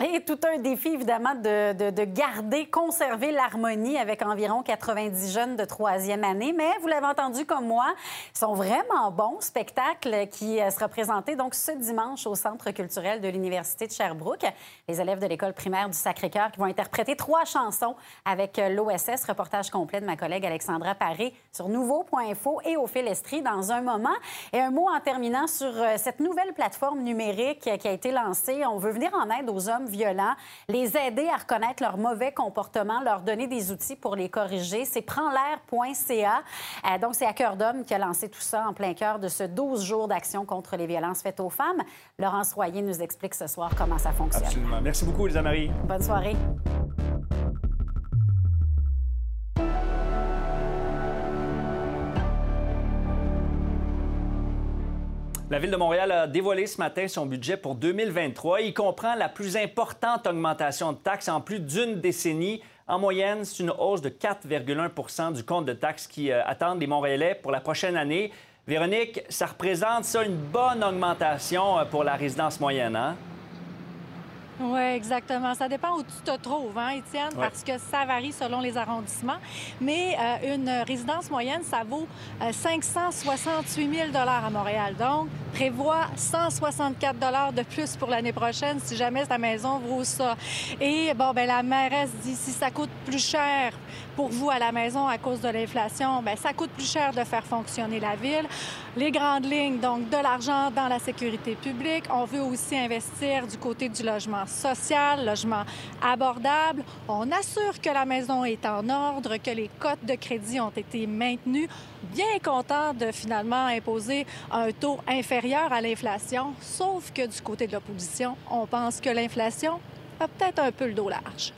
[SPEAKER 26] Et tout un défi, évidemment, de, de- de garder, conserver l'harmonie avec environ 90 jeunes de troisième année. Mais vous l'avez entendu comme moi, ils sont vraiment bons. Spectacle qui euh, sera présenté donc ce dimanche au Centre culturel de l'Université de Sherbrooke. Les élèves de l'école primaire du Sacré-Cœur qui vont interpréter trois chansons avec euh, l'OSS. Reportage complet de ma collègue Alexandra Paré sur nouveau.info et au fil Estrie dans un moment. Et un mot en terminant sur euh, cette nouvelle plateforme numérique qui a été lancée. On veut venir en aide aux hommes violents, les aider à reconnaître leur mauvais comportement, leur donner des outils pour les corriger. C'est prendslair.ca. Euh, donc, c'est à cœur d'homme qui a lancé tout ça en plein cœur de ce 12 jours d'action contre les violences faites aux femmes. Laurence Royer nous explique ce soir comment ça fonctionne.
[SPEAKER 1] Absolument. Merci beaucoup, Lisa Marie.
[SPEAKER 26] Bonne soirée.
[SPEAKER 1] La Ville de Montréal a dévoilé ce matin son budget pour 2023. Il comprend la plus importante augmentation de taxes en plus d'une décennie. En moyenne, c'est une hausse de 4,1% du compte de taxes qui euh, attendent les Montréalais pour la prochaine année. Véronique, ça représente ça une bonne augmentation euh, pour la résidence moyenne, hein?
[SPEAKER 29] Oui, exactement. Ça dépend où tu te trouves, hein, Étienne,
[SPEAKER 1] Ouais.
[SPEAKER 29] parce que ça varie selon les arrondissements. Mais euh, une résidence moyenne, ça vaut euh, 568 000 à Montréal. Donc, prévois 164 de plus pour l'année prochaine si jamais ta maison vaut ça. Et bon, ben la mairesse dit si ça coûte plus cher pour vous à la maison à cause de l'inflation, ben ça coûte plus cher de faire fonctionner la ville. Les grandes lignes, donc de l'argent dans la sécurité publique. On veut aussi investir du côté du logement social, logement abordable. On assure que la maison est en ordre, que les cotes de crédit ont été maintenues. Bien content de finalement imposer un taux inférieur à l'inflation, sauf que du côté de l'opposition, on pense que l'inflation a peut-être un peu le dos large.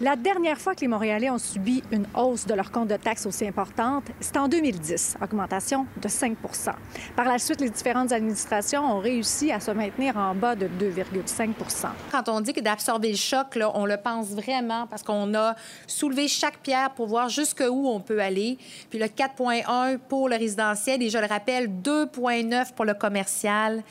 [SPEAKER 29] La dernière fois que les Montréalais ont subi une hausse de leur compte de taxes aussi importante, c'était en 2010, augmentation de 5% Par la suite, les différentes administrations ont réussi à se maintenir en bas de 2,5%
[SPEAKER 30] Quand on dit que d'absorber le choc, on le pense vraiment parce qu'on a soulevé chaque pierre pour voir jusqu'où on peut aller. Puis le 4,1 pour le résidentiel et je le rappelle, 2,9 pour le commercial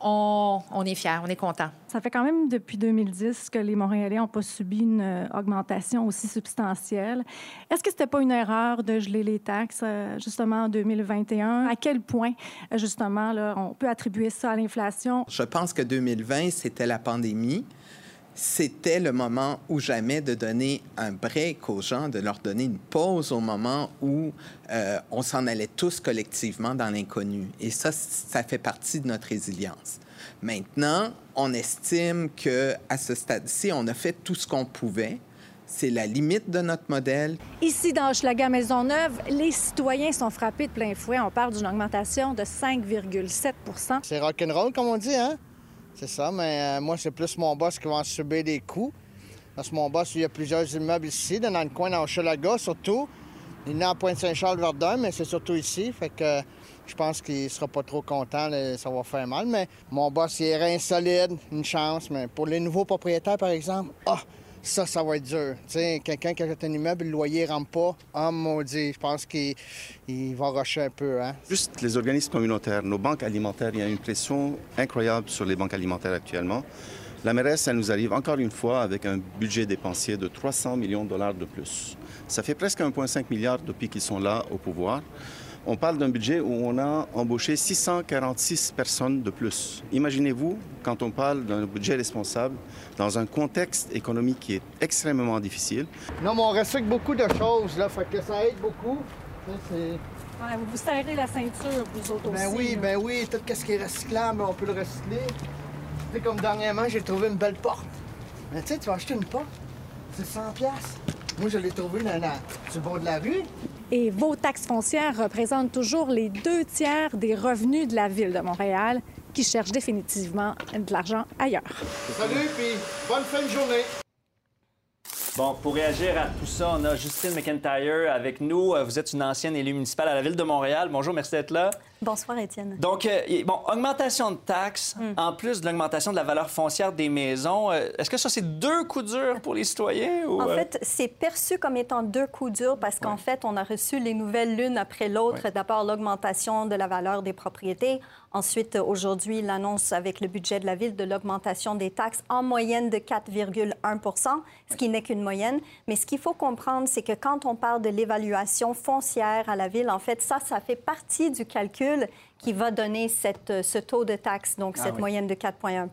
[SPEAKER 30] on, est fiers, on est content.
[SPEAKER 29] Ça fait quand même depuis 2010 que les Montréalais n'ont pas subi une euh, augmentation aussi substantielle. Est-ce que ce n'était pas une erreur de geler les taxes euh, justement en 2021? À quel point, euh, justement, là, on peut attribuer ça à l'inflation?
[SPEAKER 31] Je pense que 2020, c'était la pandémie c'était le moment ou jamais de donner un break aux gens, de leur donner une pause au moment où euh, on s'en allait tous collectivement dans l'inconnu. Et ça, ça fait partie de notre résilience. Maintenant, on estime que à ce stade-ci, on a fait tout ce qu'on pouvait. C'est la limite de notre modèle.
[SPEAKER 29] Ici, dans Hochelaga Maisonneuve, les citoyens sont frappés de plein fouet. On parle d'une augmentation de 5,7
[SPEAKER 32] C'est rock'n'roll, comme on dit, hein? C'est ça, mais euh, moi, c'est plus mon boss qui va en subir des coups. Parce que mon boss, il y a plusieurs immeubles ici, dans le coin d'Hochelaga surtout. Il est à Pointe-Saint-Charles-Verdun, mais c'est surtout ici. Fait que je pense qu'il sera pas trop content, ça va faire mal. Mais mon boss, il est insolide, une chance. Mais pour les nouveaux propriétaires, par exemple, ah, ça, ça va être dur. quelqu'un qui achète un immeuble, le loyer ne rentre pas. Ah, maudit, je pense qu'il va rusher un peu. Hein?
[SPEAKER 33] Juste les organismes communautaires, nos banques alimentaires, il y a une pression incroyable sur les banques alimentaires actuellement. La mairesse, elle nous arrive encore une fois avec un budget dépensier de 300 millions de dollars de plus. Ça fait presque 1,5 milliard depuis qu'ils sont là au pouvoir on parle d'un budget où on a embauché 646 personnes de plus. Imaginez-vous, quand on parle d'un budget responsable, dans un contexte économique qui est extrêmement difficile.
[SPEAKER 32] Non, mais on recycle beaucoup de choses, là, fait que ça aide beaucoup.
[SPEAKER 29] Ouais, vous vous serrez la ceinture, vous autres
[SPEAKER 32] ben
[SPEAKER 29] aussi.
[SPEAKER 32] Oui, ben oui, tout ce qui est recyclable, on peut le recycler. Tu sais, comme dernièrement, j'ai trouvé une belle porte. Mais tu sais, tu vas acheter une porte, c'est 100 Moi, je l'ai trouvé dans la, sur le bord de la rue.
[SPEAKER 29] Et vos taxes foncières représentent toujours les deux tiers des revenus de la ville de Montréal qui cherche définitivement de l'argent ailleurs.
[SPEAKER 32] Salut, puis bonne fin de journée.
[SPEAKER 1] Bon, pour réagir à tout ça, on a Justine McIntyre avec nous. Euh, vous êtes une ancienne élue municipale à la Ville de Montréal. Bonjour, merci d'être là.
[SPEAKER 23] Bonsoir, Étienne.
[SPEAKER 1] Donc, euh, bon, augmentation de taxes,
[SPEAKER 23] Hmm.
[SPEAKER 1] en plus de l'augmentation de la valeur foncière des maisons. euh, Est-ce que ça, c'est deux coups durs pour les citoyens? Ou,
[SPEAKER 23] En
[SPEAKER 1] euh,
[SPEAKER 23] fait, c'est perçu comme étant deux coups durs parce qu'en fait, on a reçu les nouvelles l'une après l'autre. D'abord, l'augmentation de la valeur des propriétés. Ensuite, aujourd'hui, l'annonce avec le budget de la Ville de l'augmentation des taxes en moyenne de 4,1 ce qui n'est qu'une moyenne. Mais ce qu'il faut comprendre, c'est que quand on parle de l'évaluation foncière à la Ville, en fait, ça, ça fait partie du calcul qui va donner cette, ce taux de taxe, donc
[SPEAKER 34] Ah
[SPEAKER 23] cette
[SPEAKER 34] oui.
[SPEAKER 23] moyenne de 4,1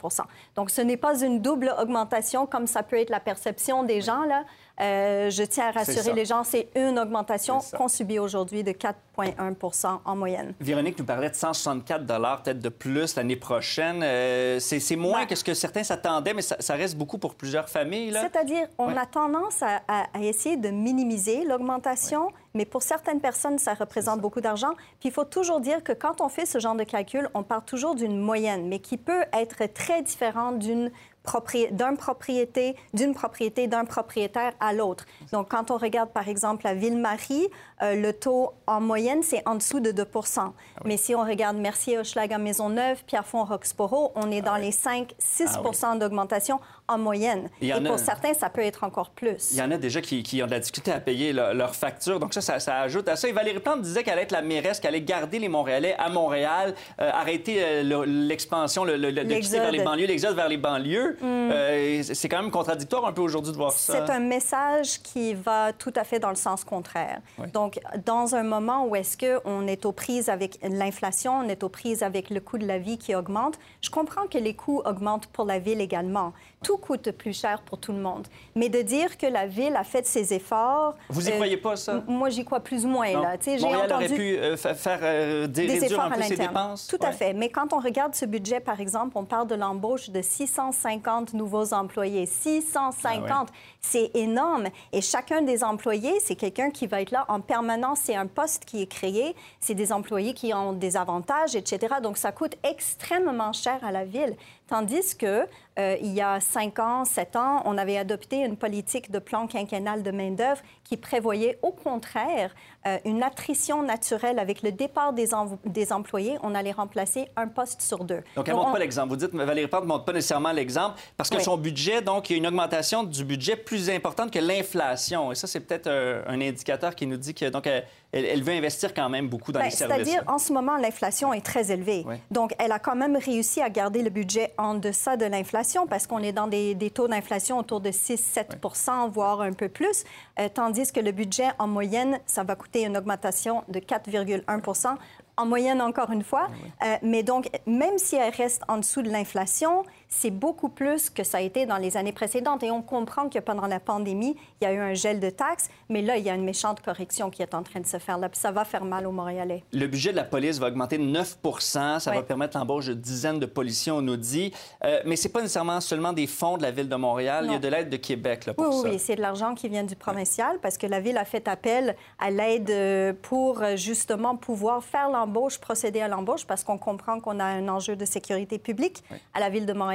[SPEAKER 23] Donc, ce n'est pas une double augmentation comme ça peut être la perception des gens. Là. Euh, je tiens à rassurer les gens, c'est une augmentation qu'on subit aujourd'hui de 4,1% en moyenne.
[SPEAKER 1] Véronique nous parlait de 164 peut-être de plus l'année prochaine. Euh, c'est moins que ce que certains s'attendaient, mais ça, ça reste beaucoup pour plusieurs familles.
[SPEAKER 23] C'est-à-dire, on
[SPEAKER 1] Ouais.
[SPEAKER 23] a tendance à, à- à essayer de minimiser l'augmentation, mais pour certaines personnes, ça représente beaucoup d'argent. Puis il faut toujours dire que quand on fait ce genre de calcul, on part toujours d'une moyenne, mais qui peut être très différente d'une propri- d'un propriété, d'une propriété d'un propriétaire à l'autre. Donc, quand on regarde, par exemple, la Ville-Marie, euh, le taux en moyenne, c'est en dessous de 2
[SPEAKER 1] Ah
[SPEAKER 23] Mais si on regarde Mercier, Hochelaga, Maisonneuve, Pierrefonds, Roxborough, on est dans les 5-6% d'augmentation en moyenne. Et
[SPEAKER 1] a-
[SPEAKER 23] pour certains, ça peut être encore plus.
[SPEAKER 1] Il y en a déjà qui, qui ont de la difficulté à payer le- leurs factures. Donc ça, ça, ça ajoute à ça. Et Valérie Plante disait qu'elle allait être la mairesse, qu'elle allait garder les Montréalais à Montréal, euh, arrêter euh, le- l'expansion, le, le- le- de quitter vers les banlieues, l'exode vers les banlieues.
[SPEAKER 23] Mm.
[SPEAKER 1] Euh, c'est quand même contradictoire un peu aujourd'hui de voir ça.
[SPEAKER 23] C'est un message qui va tout à fait dans le sens contraire.
[SPEAKER 1] Oui.
[SPEAKER 23] Donc, dans un moment où est-ce qu'on est aux prises avec l'inflation, on est aux prises avec le coût de la vie qui augmente, je comprends que les coûts augmentent pour la ville également. Tout coûte plus cher pour tout le monde. Mais de dire que la ville a fait ses efforts...
[SPEAKER 1] Vous y
[SPEAKER 23] euh,
[SPEAKER 1] croyez pas, ça?
[SPEAKER 23] Moi, j'y crois plus ou moins.
[SPEAKER 1] Non.
[SPEAKER 23] Là. J'ai
[SPEAKER 1] Montréal aurait
[SPEAKER 23] entendu...
[SPEAKER 1] pu euh, fa- faire euh, des,
[SPEAKER 23] efforts
[SPEAKER 1] un peu
[SPEAKER 23] à
[SPEAKER 1] ses dépenses.
[SPEAKER 23] Tout à fait. Mais quand on regarde ce budget, par exemple, on parle de l'embauche de 650 nouveaux employés. 650,
[SPEAKER 34] Ah
[SPEAKER 23] c'est énorme. Et chacun des employés, c'est quelqu'un qui va être là en permanence. C'est un poste qui est créé. C'est des employés qui ont des avantages, etc. Donc, ça coûte extrêmement cher à la ville. Tandis que euh, il y a cinq ans, sept ans, on avait adopté une politique de plan quinquennal de main-d'œuvre qui prévoyait au contraire euh, une attrition naturelle avec le départ des, des, employés. On allait remplacer un poste sur deux.
[SPEAKER 1] Donc, elle ne montre pas l'exemple. Vous dites, Valérie Plante ne montre pas nécessairement l'exemple parce que son budget, donc, il y a une augmentation du budget plus importante que l'inflation. Et ça, c'est peut-être euh, un indicateur qui nous dit que, donc, elle, veut investir quand même beaucoup dans
[SPEAKER 23] ben,
[SPEAKER 1] les services.
[SPEAKER 23] C'est-à-dire, en ce moment, l'inflation est très élevée. Donc, elle a quand même réussi à garder le budget en deçà de l'inflation parce qu'on est dans des, taux d'inflation autour de 6-7 voire un peu plus, euh, tandis que le budget, en moyenne, ça va coûter une augmentation de 4,1% en moyenne encore une fois. Euh, mais donc, même si elle reste en dessous de l'inflation, c'est beaucoup plus que ça a été dans les années précédentes. Et on comprend que pendant la pandémie, il y a eu un gel de taxes, mais là, il y a une méchante correction qui est en train de se faire. Là, puis ça va faire mal aux Montréalais.
[SPEAKER 1] Le budget de la police va augmenter de 9 Ça va permettre l'embauche de dizaines de policiers, on nous dit. Euh, mais c'est pas nécessairement seulement des fonds de la Ville de Montréal. Il y a de l'aide de Québec là, pour
[SPEAKER 23] oui,
[SPEAKER 1] ça.
[SPEAKER 23] Oui, c'est de l'argent qui vient du provincial parce que la Ville a fait appel à l'aide euh, pour euh, justement pouvoir faire l'embauche, procéder à l'embauche, parce qu'on comprend qu'on a un enjeu de sécurité publique à la Ville de Montréal.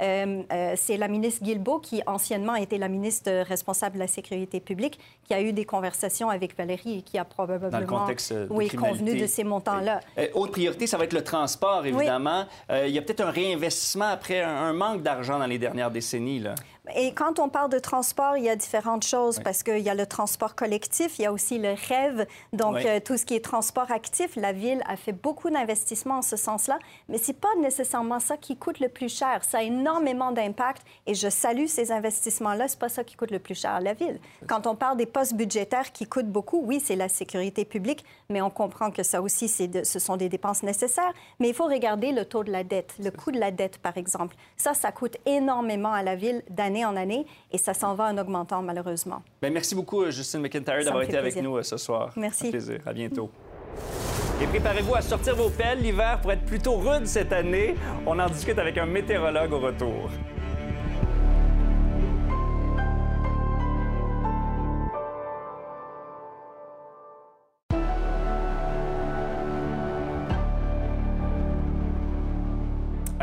[SPEAKER 23] Euh, euh, c'est la ministre Guilbeault, qui anciennement était la ministre responsable de la sécurité publique, qui a eu des conversations avec Valérie et qui a probablement
[SPEAKER 1] Dans le contexte de
[SPEAKER 23] oui, convenu de ces montants-là.
[SPEAKER 1] Euh, autre priorité, ça va être le transport, évidemment. il y a peut-être un réinvestissement après un, manque d'argent dans les dernières décennies. Là.
[SPEAKER 23] Et quand on parle de transport, il y a différentes choses parce qu'il y a le transport collectif, il y a aussi le rêve, donc euh, tout ce qui est transport actif. La ville a fait beaucoup d'investissements en ce sens-là, mais c'est pas nécessairement ça qui coûte le plus cher. Ça a énormément d'impact et je salue ces investissements-là. C'est pas ça qui coûte le plus cher à la ville. Quand on parle des postes budgétaires qui coûtent beaucoup, oui, c'est la sécurité publique, mais on comprend que ça aussi, de, ce sont des dépenses nécessaires. Mais il faut regarder le taux de la dette, le coût de la dette, par exemple. Ça, ça coûte énormément à la ville d'année en année et ça s'en va en augmentant malheureusement.
[SPEAKER 1] Bien, merci beaucoup, euh, Justine McIntyre, d'avoir été avec nous euh, ce soir.
[SPEAKER 23] Merci.
[SPEAKER 1] Un plaisir. À bientôt. Et préparez-vous à sortir vos pelles. L'hiver pour être plutôt rude cette année. On en discute avec un météorologue au retour.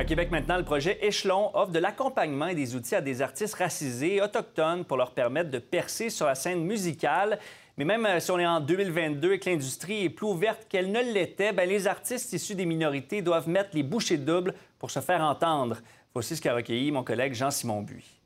[SPEAKER 1] À Québec maintenant, le projet Échelon offre de l'accompagnement et des outils à des artistes racisés et autochtones pour leur permettre de percer sur la scène musicale. Mais même euh, si on est en 2022 et que l'industrie est plus ouverte qu'elle ne l'était, ben, les artistes issus des minorités doivent mettre les bouchées doubles pour se faire entendre. Voici ce qu'a recueilli mon collègue Jean-Simon Buis.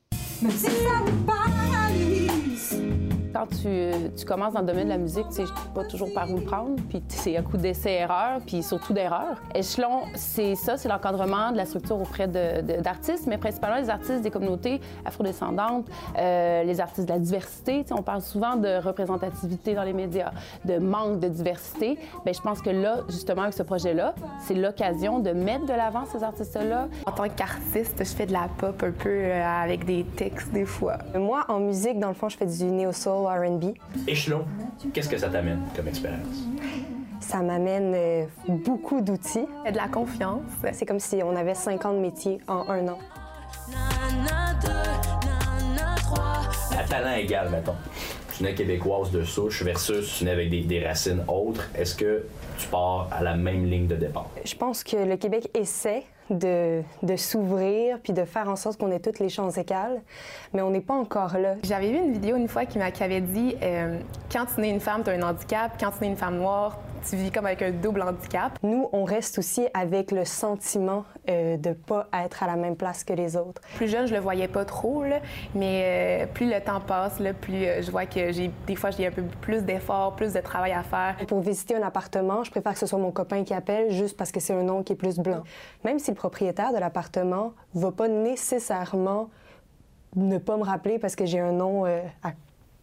[SPEAKER 35] Quand tu, commences dans le domaine de la musique, tu sais pas toujours par où prendre, puis c'est un coup d'essai-erreur, puis surtout d'erreur. Échelon, c'est ça, c'est l'encadrement de la structure auprès d'artistes, mais principalement les artistes des communautés afrodescendantes, euh, les artistes de la diversité. on parle souvent de représentativité dans les médias, de manque de diversité. Bien, je pense que là, justement, avec ce projet-là, c'est l'occasion de mettre de l'avant ces artistes-là.
[SPEAKER 36] En tant qu'artiste, je fais de la pop un peu euh, avec des textes des fois.
[SPEAKER 37] Moi, en musique, dans le fond, je fais du néo-soul RB.
[SPEAKER 38] Échelon, qu'est-ce que ça t'amène comme expérience?
[SPEAKER 37] Ça m'amène euh, beaucoup d'outils.
[SPEAKER 36] De la confiance.
[SPEAKER 37] C'est comme si on avait 50 métiers en un an.
[SPEAKER 38] À talent égal, mettons. Tu es québécoise de souche versus tu nais avec des, des racines autres. Est-ce que tu pars à la même ligne de départ?
[SPEAKER 37] Je pense que le Québec essaie de, s'ouvrir puis de faire en sorte qu'on ait toutes les chances égales, mais on n'est pas encore là.
[SPEAKER 36] J'avais vu une vidéo une fois qui, qui avait dit euh, quand tu nais une femme, tu as un handicap, quand tu nais une femme noire, tu vis comme avec un double handicap.
[SPEAKER 37] Nous, on reste aussi avec le sentiment euh, de pas être à la même place que les autres.
[SPEAKER 36] Plus jeune, je le voyais pas trop, là, mais euh, plus le temps passe, là, plus euh, je vois que j'ai des fois j'ai un peu plus d'efforts, plus de travail à faire.
[SPEAKER 37] Pour visiter un appartement, je préfère que ce soit mon copain qui appelle juste parce que c'est un nom qui est plus blanc. Même si le propriétaire de l'appartement va pas nécessairement ne pas me rappeler parce que j'ai un nom à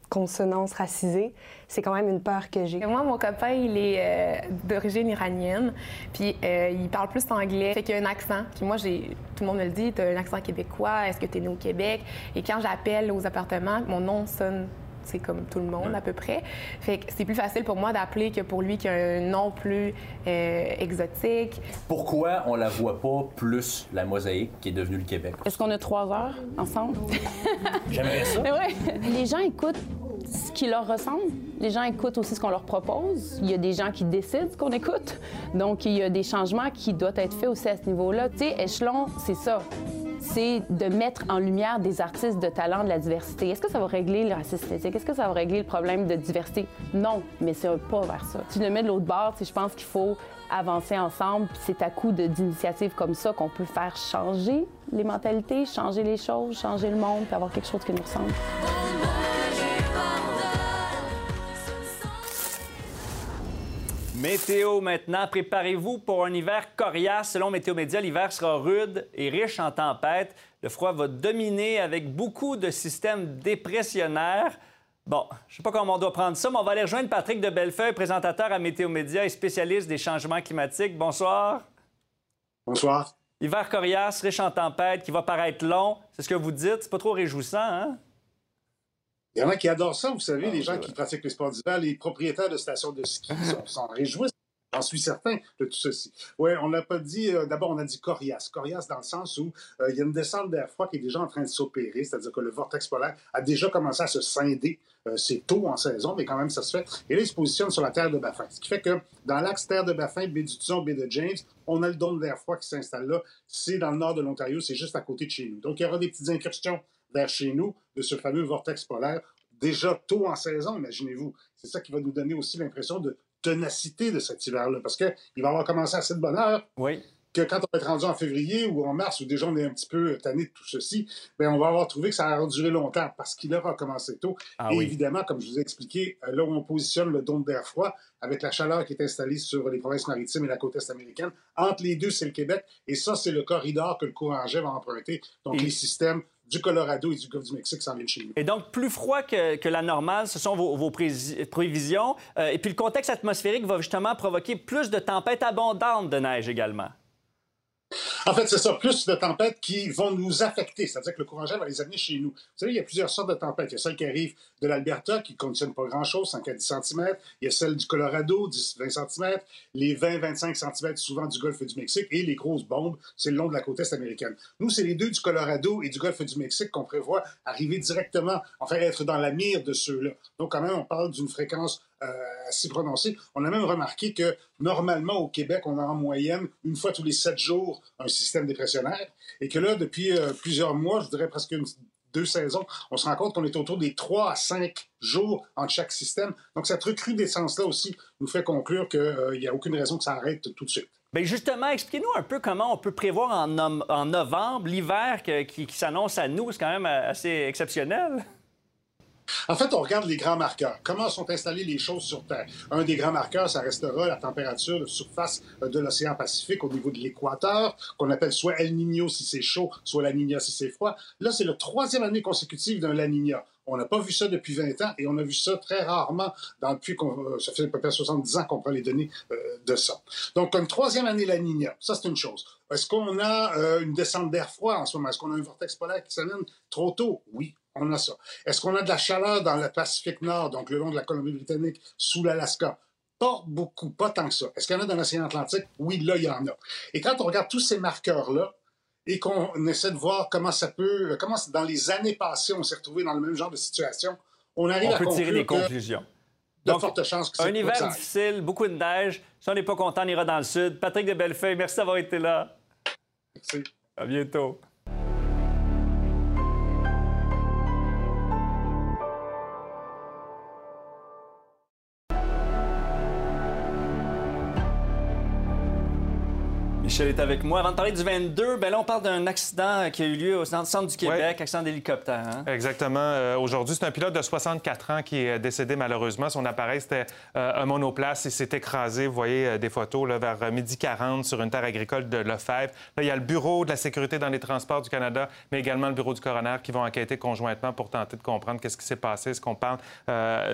[SPEAKER 37] consonance racisée, c'est quand même une peur que j'ai.
[SPEAKER 36] Moi, mon copain, il est euh, d'origine iranienne, puis euh, il parle plus anglais, fait qu'il a un accent. Puis moi, j'ai, tout le monde me le dit, tu as un accent québécois, est-ce que tu es né au Québec? Et quand j'appelle aux appartements, mon nom sonne c'est comme tout le monde à peu près. Fait que c'est plus facile pour moi d'appeler que pour lui qui a un nom plus euh, exotique.
[SPEAKER 38] Pourquoi on la voit pas plus la mosaïque qui est devenue le Québec?
[SPEAKER 35] Est-ce qu'on a trois heures ensemble?
[SPEAKER 38] J'aimerais ça.
[SPEAKER 35] Les gens écoutent qui leur ressemble. Les gens écoutent aussi ce qu'on leur propose. Il y a des gens qui décident ce qu'on écoute. Donc, il y a des changements qui doivent être faits aussi à ce niveau-là. Tu sais, échelon, c'est ça c'est de mettre en lumière des artistes de talent, de la diversité. Est-ce que ça va régler le racisme Est-ce que ça va régler le problème de diversité? Non, mais c'est un pas vers ça. Je le mets de l'autre bord, je pense qu'il faut avancer ensemble. C'est à coup d'initiatives comme ça qu'on peut faire changer les mentalités, changer les choses, changer le monde, puis avoir quelque chose qui nous ressemble.
[SPEAKER 1] Météo maintenant, préparez-vous pour un hiver coriace. Selon Météo Média, l'hiver sera rude et riche en tempêtes. Le froid va dominer avec beaucoup de systèmes dépressionnaires. Bon, je ne sais pas comment on doit prendre ça, mais on va aller rejoindre Patrick de Bellefeuille, présentateur à Météo Média et spécialiste des changements climatiques. Bonsoir.
[SPEAKER 39] Bonsoir.
[SPEAKER 1] Hiver coriace, riche en tempêtes, qui va paraître long. C'est ce que vous dites. C'est pas trop réjouissant, hein?
[SPEAKER 39] Il y en a qui adorent ça, vous savez, ah, les gens qui pratiquent les sports d'hiver, les propriétaires de stations de ski s'en réjouissent. J'en suis certain de tout ceci. Oui, on n'a pas dit, euh, d'abord, on a dit coriace. Coriace dans le sens où euh, il y a une descente d'air froid qui est déjà en train de s'opérer, c'est-à-dire que le vortex polaire a déjà commencé à se scinder. Euh, c'est tôt en saison, mais quand même, ça se fait. Et là, il se positionne sur la terre de Baffin. Ce qui fait que dans l'axe terre de Baffin, baie du Tison, baie de James, on a le dôme d'air froid qui s'installe là. C'est dans le nord de l'Ontario, c'est juste à côté de chez nous. Donc, il y aura des petites incursions vers chez nous de ce fameux vortex polaire déjà tôt en saison, imaginez-vous. C'est ça qui va nous donner aussi l'impression de ténacité de cet hiver-là, parce qu'il va avoir commencé à cette bonne heure.
[SPEAKER 1] Oui.
[SPEAKER 39] Que quand on va être rendu en février ou en mars, où déjà on est un petit peu tanné de tout ceci, bien, on va avoir trouvé que ça a duré longtemps parce qu'il aura commencé tôt.
[SPEAKER 1] Ah
[SPEAKER 39] Et
[SPEAKER 1] oui.
[SPEAKER 39] évidemment, comme je vous ai expliqué, euh, là où on positionne le dôme d'air froid, avec la chaleur qui est installée sur les provinces maritimes et la côte est américaine, entre les deux, c'est le Québec. Et ça, c'est le corridor que le courant jet va emprunter. Donc,
[SPEAKER 1] Et-
[SPEAKER 39] les systèmes du Colorado et du Golfe du Mexique s'en viennent chez nous.
[SPEAKER 1] Et donc, plus froid que, la normale, ce sont vos, prévisions. Euh, et puis, le contexte atmosphérique va justement provoquer plus de tempêtes abondantes de neige également.
[SPEAKER 39] En fait, c'est ça, plus de tempêtes qui vont nous affecter, c'est-à-dire que le courant jet va les amener chez nous. Vous savez, il y a plusieurs sortes de tempêtes. Il y a celles qui arrivent de l'Alberta, qui ne contiennent pas grand-chose, 5 à 10 cm. Il y a celles du Colorado, 10-20 cm. Les 20-25 cm, souvent du Golfe du Mexique. Et les grosses bombes, c'est le long de la côte est américaine. Nous, c'est les deux du Colorado et du Golfe du Mexique qu'on prévoit arriver directement, enfin, être dans la mire de ceux-là. Donc, quand même, on parle d'une fréquence euh. On a même remarqué que normalement au Québec, on a en moyenne une fois tous les sept jours un système dépressionnaire et que là, depuis euh, plusieurs mois, je dirais presque deux saisons, on se rend compte qu'on est autour des trois à cinq jours entre chaque système. Donc cette recrudescence-là aussi nous fait conclure qu'il n'y a aucune raison que ça arrête tout de suite.
[SPEAKER 1] Bien, justement, expliquez-nous un peu comment on peut prévoir en, novembre l'hiver qui, qui s'annonce à nous. C'est quand même euh, assez exceptionnel.
[SPEAKER 39] En fait, on regarde les grands marqueurs. Comment sont installées les choses sur Terre? Un des grands marqueurs, ça restera la température de surface euh, de l'océan Pacifique au niveau de l'équateur, qu'on appelle soit El Niño si c'est chaud, soit La Niña si c'est froid. Là, c'est la troisième année consécutive d'un La Niña. On n'a pas vu ça depuis 20 ans et on a vu ça très rarement dans, depuis qu'on, euh, ça fait à peu près 70 ans qu'on prend les données euh, de ça. Donc, comme troisième année La Niña, ça c'est une chose. Est-ce qu'on a euh, une descente d'air froid en ce moment? Est-ce qu'on a un vortex polaire qui s'amène trop tôt? Oui, on a ça. Est-ce qu'on a de la chaleur dans le Pacifique Nord, donc le long de la Colombie-Britannique, sous l'Alaska? Pas beaucoup, pas tant que ça. Est-ce qu'il y en a dans l'océan Atlantique? Oui, là, il y en a. Et quand on regarde tous ces marqueurs-là, et qu'on essaie de voir comment ça peut, comment dans les années passées, on s'est retrouvé dans le même genre de situation, on arrive
[SPEAKER 1] on
[SPEAKER 39] à
[SPEAKER 1] peut tirer des conclusions.
[SPEAKER 39] de
[SPEAKER 1] Donc,
[SPEAKER 39] fortes chances que
[SPEAKER 1] Un hiver difficile, beaucoup de neige. Si on n'est pas content, on ira dans le sud. Patrick de Bellefeuille, merci d'avoir été là.
[SPEAKER 39] Merci.
[SPEAKER 1] À bientôt. Michel est avec moi. Avant de parler du 22, ben là, on parle d'un accident qui a eu lieu au centre du Québec, accident d'hélicoptère. hein?
[SPEAKER 40] Exactement. Euh, Aujourd'hui, c'est un pilote de 64 ans qui est décédé malheureusement. Son appareil, c'était euh, un monoplace. Il s'est écrasé, vous voyez euh, des photos, là, vers midi 40 sur une terre agricole de Lefebvre. Là, il y a le Bureau de la sécurité dans les transports du Canada, mais également le Bureau du coroner qui vont enquêter conjointement pour tenter de comprendre qu'est-ce qui s'est passé. Est-ce qu'on parle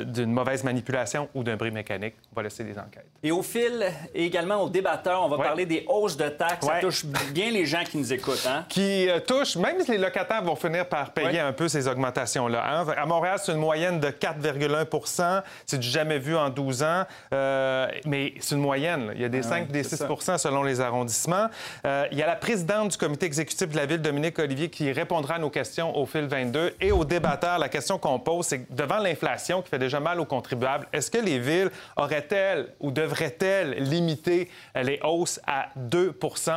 [SPEAKER 40] d'une mauvaise manipulation ou d'un bris mécanique? On va laisser les enquêtes.
[SPEAKER 1] Et au fil, et également aux débatteurs, on va parler des hausses de de taxes, ça
[SPEAKER 40] Ouais.
[SPEAKER 1] touche bien les gens qui nous écoutent. Hein?
[SPEAKER 40] qui euh, touche, même si les locataires vont finir par payer
[SPEAKER 1] Ouais.
[SPEAKER 40] un peu ces augmentations-là. hein? À Montréal, c'est une moyenne de 4,1 C'est du jamais vu en 12 ans. Euh, mais c'est une moyenne. là. Il y a des
[SPEAKER 1] Ah
[SPEAKER 40] 5
[SPEAKER 1] ouais,
[SPEAKER 40] et des
[SPEAKER 1] c'est
[SPEAKER 40] 6 selon les arrondissements. Euh, il y a la présidente du comité exécutif de la Ville, Dominique Olivier, qui répondra à nos questions au fil 22. Et aux débatteurs, la question qu'on pose, c'est devant l'inflation qui fait déjà mal aux contribuables, est-ce que les villes auraient-elles ou devraient-elles limiter euh, les hausses à 2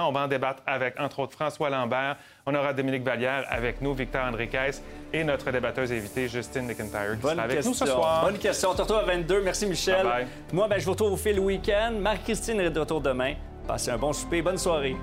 [SPEAKER 40] On va en débattre avec, entre autres, François Lambert. On aura Dominique Vallière avec nous, Victor Henriquez et notre débatteuse invitée, Justine McIntyre, qui
[SPEAKER 1] Bonne
[SPEAKER 40] sera avec
[SPEAKER 1] question.
[SPEAKER 40] nous ce soir.
[SPEAKER 1] Bonne question. On te retrouve à 22. Merci, Michel.
[SPEAKER 40] Bye bye.
[SPEAKER 1] Moi, ben, je vous retrouve au fil week-end. Marie-Christine est de retour demain. Passez un bon souper. Bonne soirée.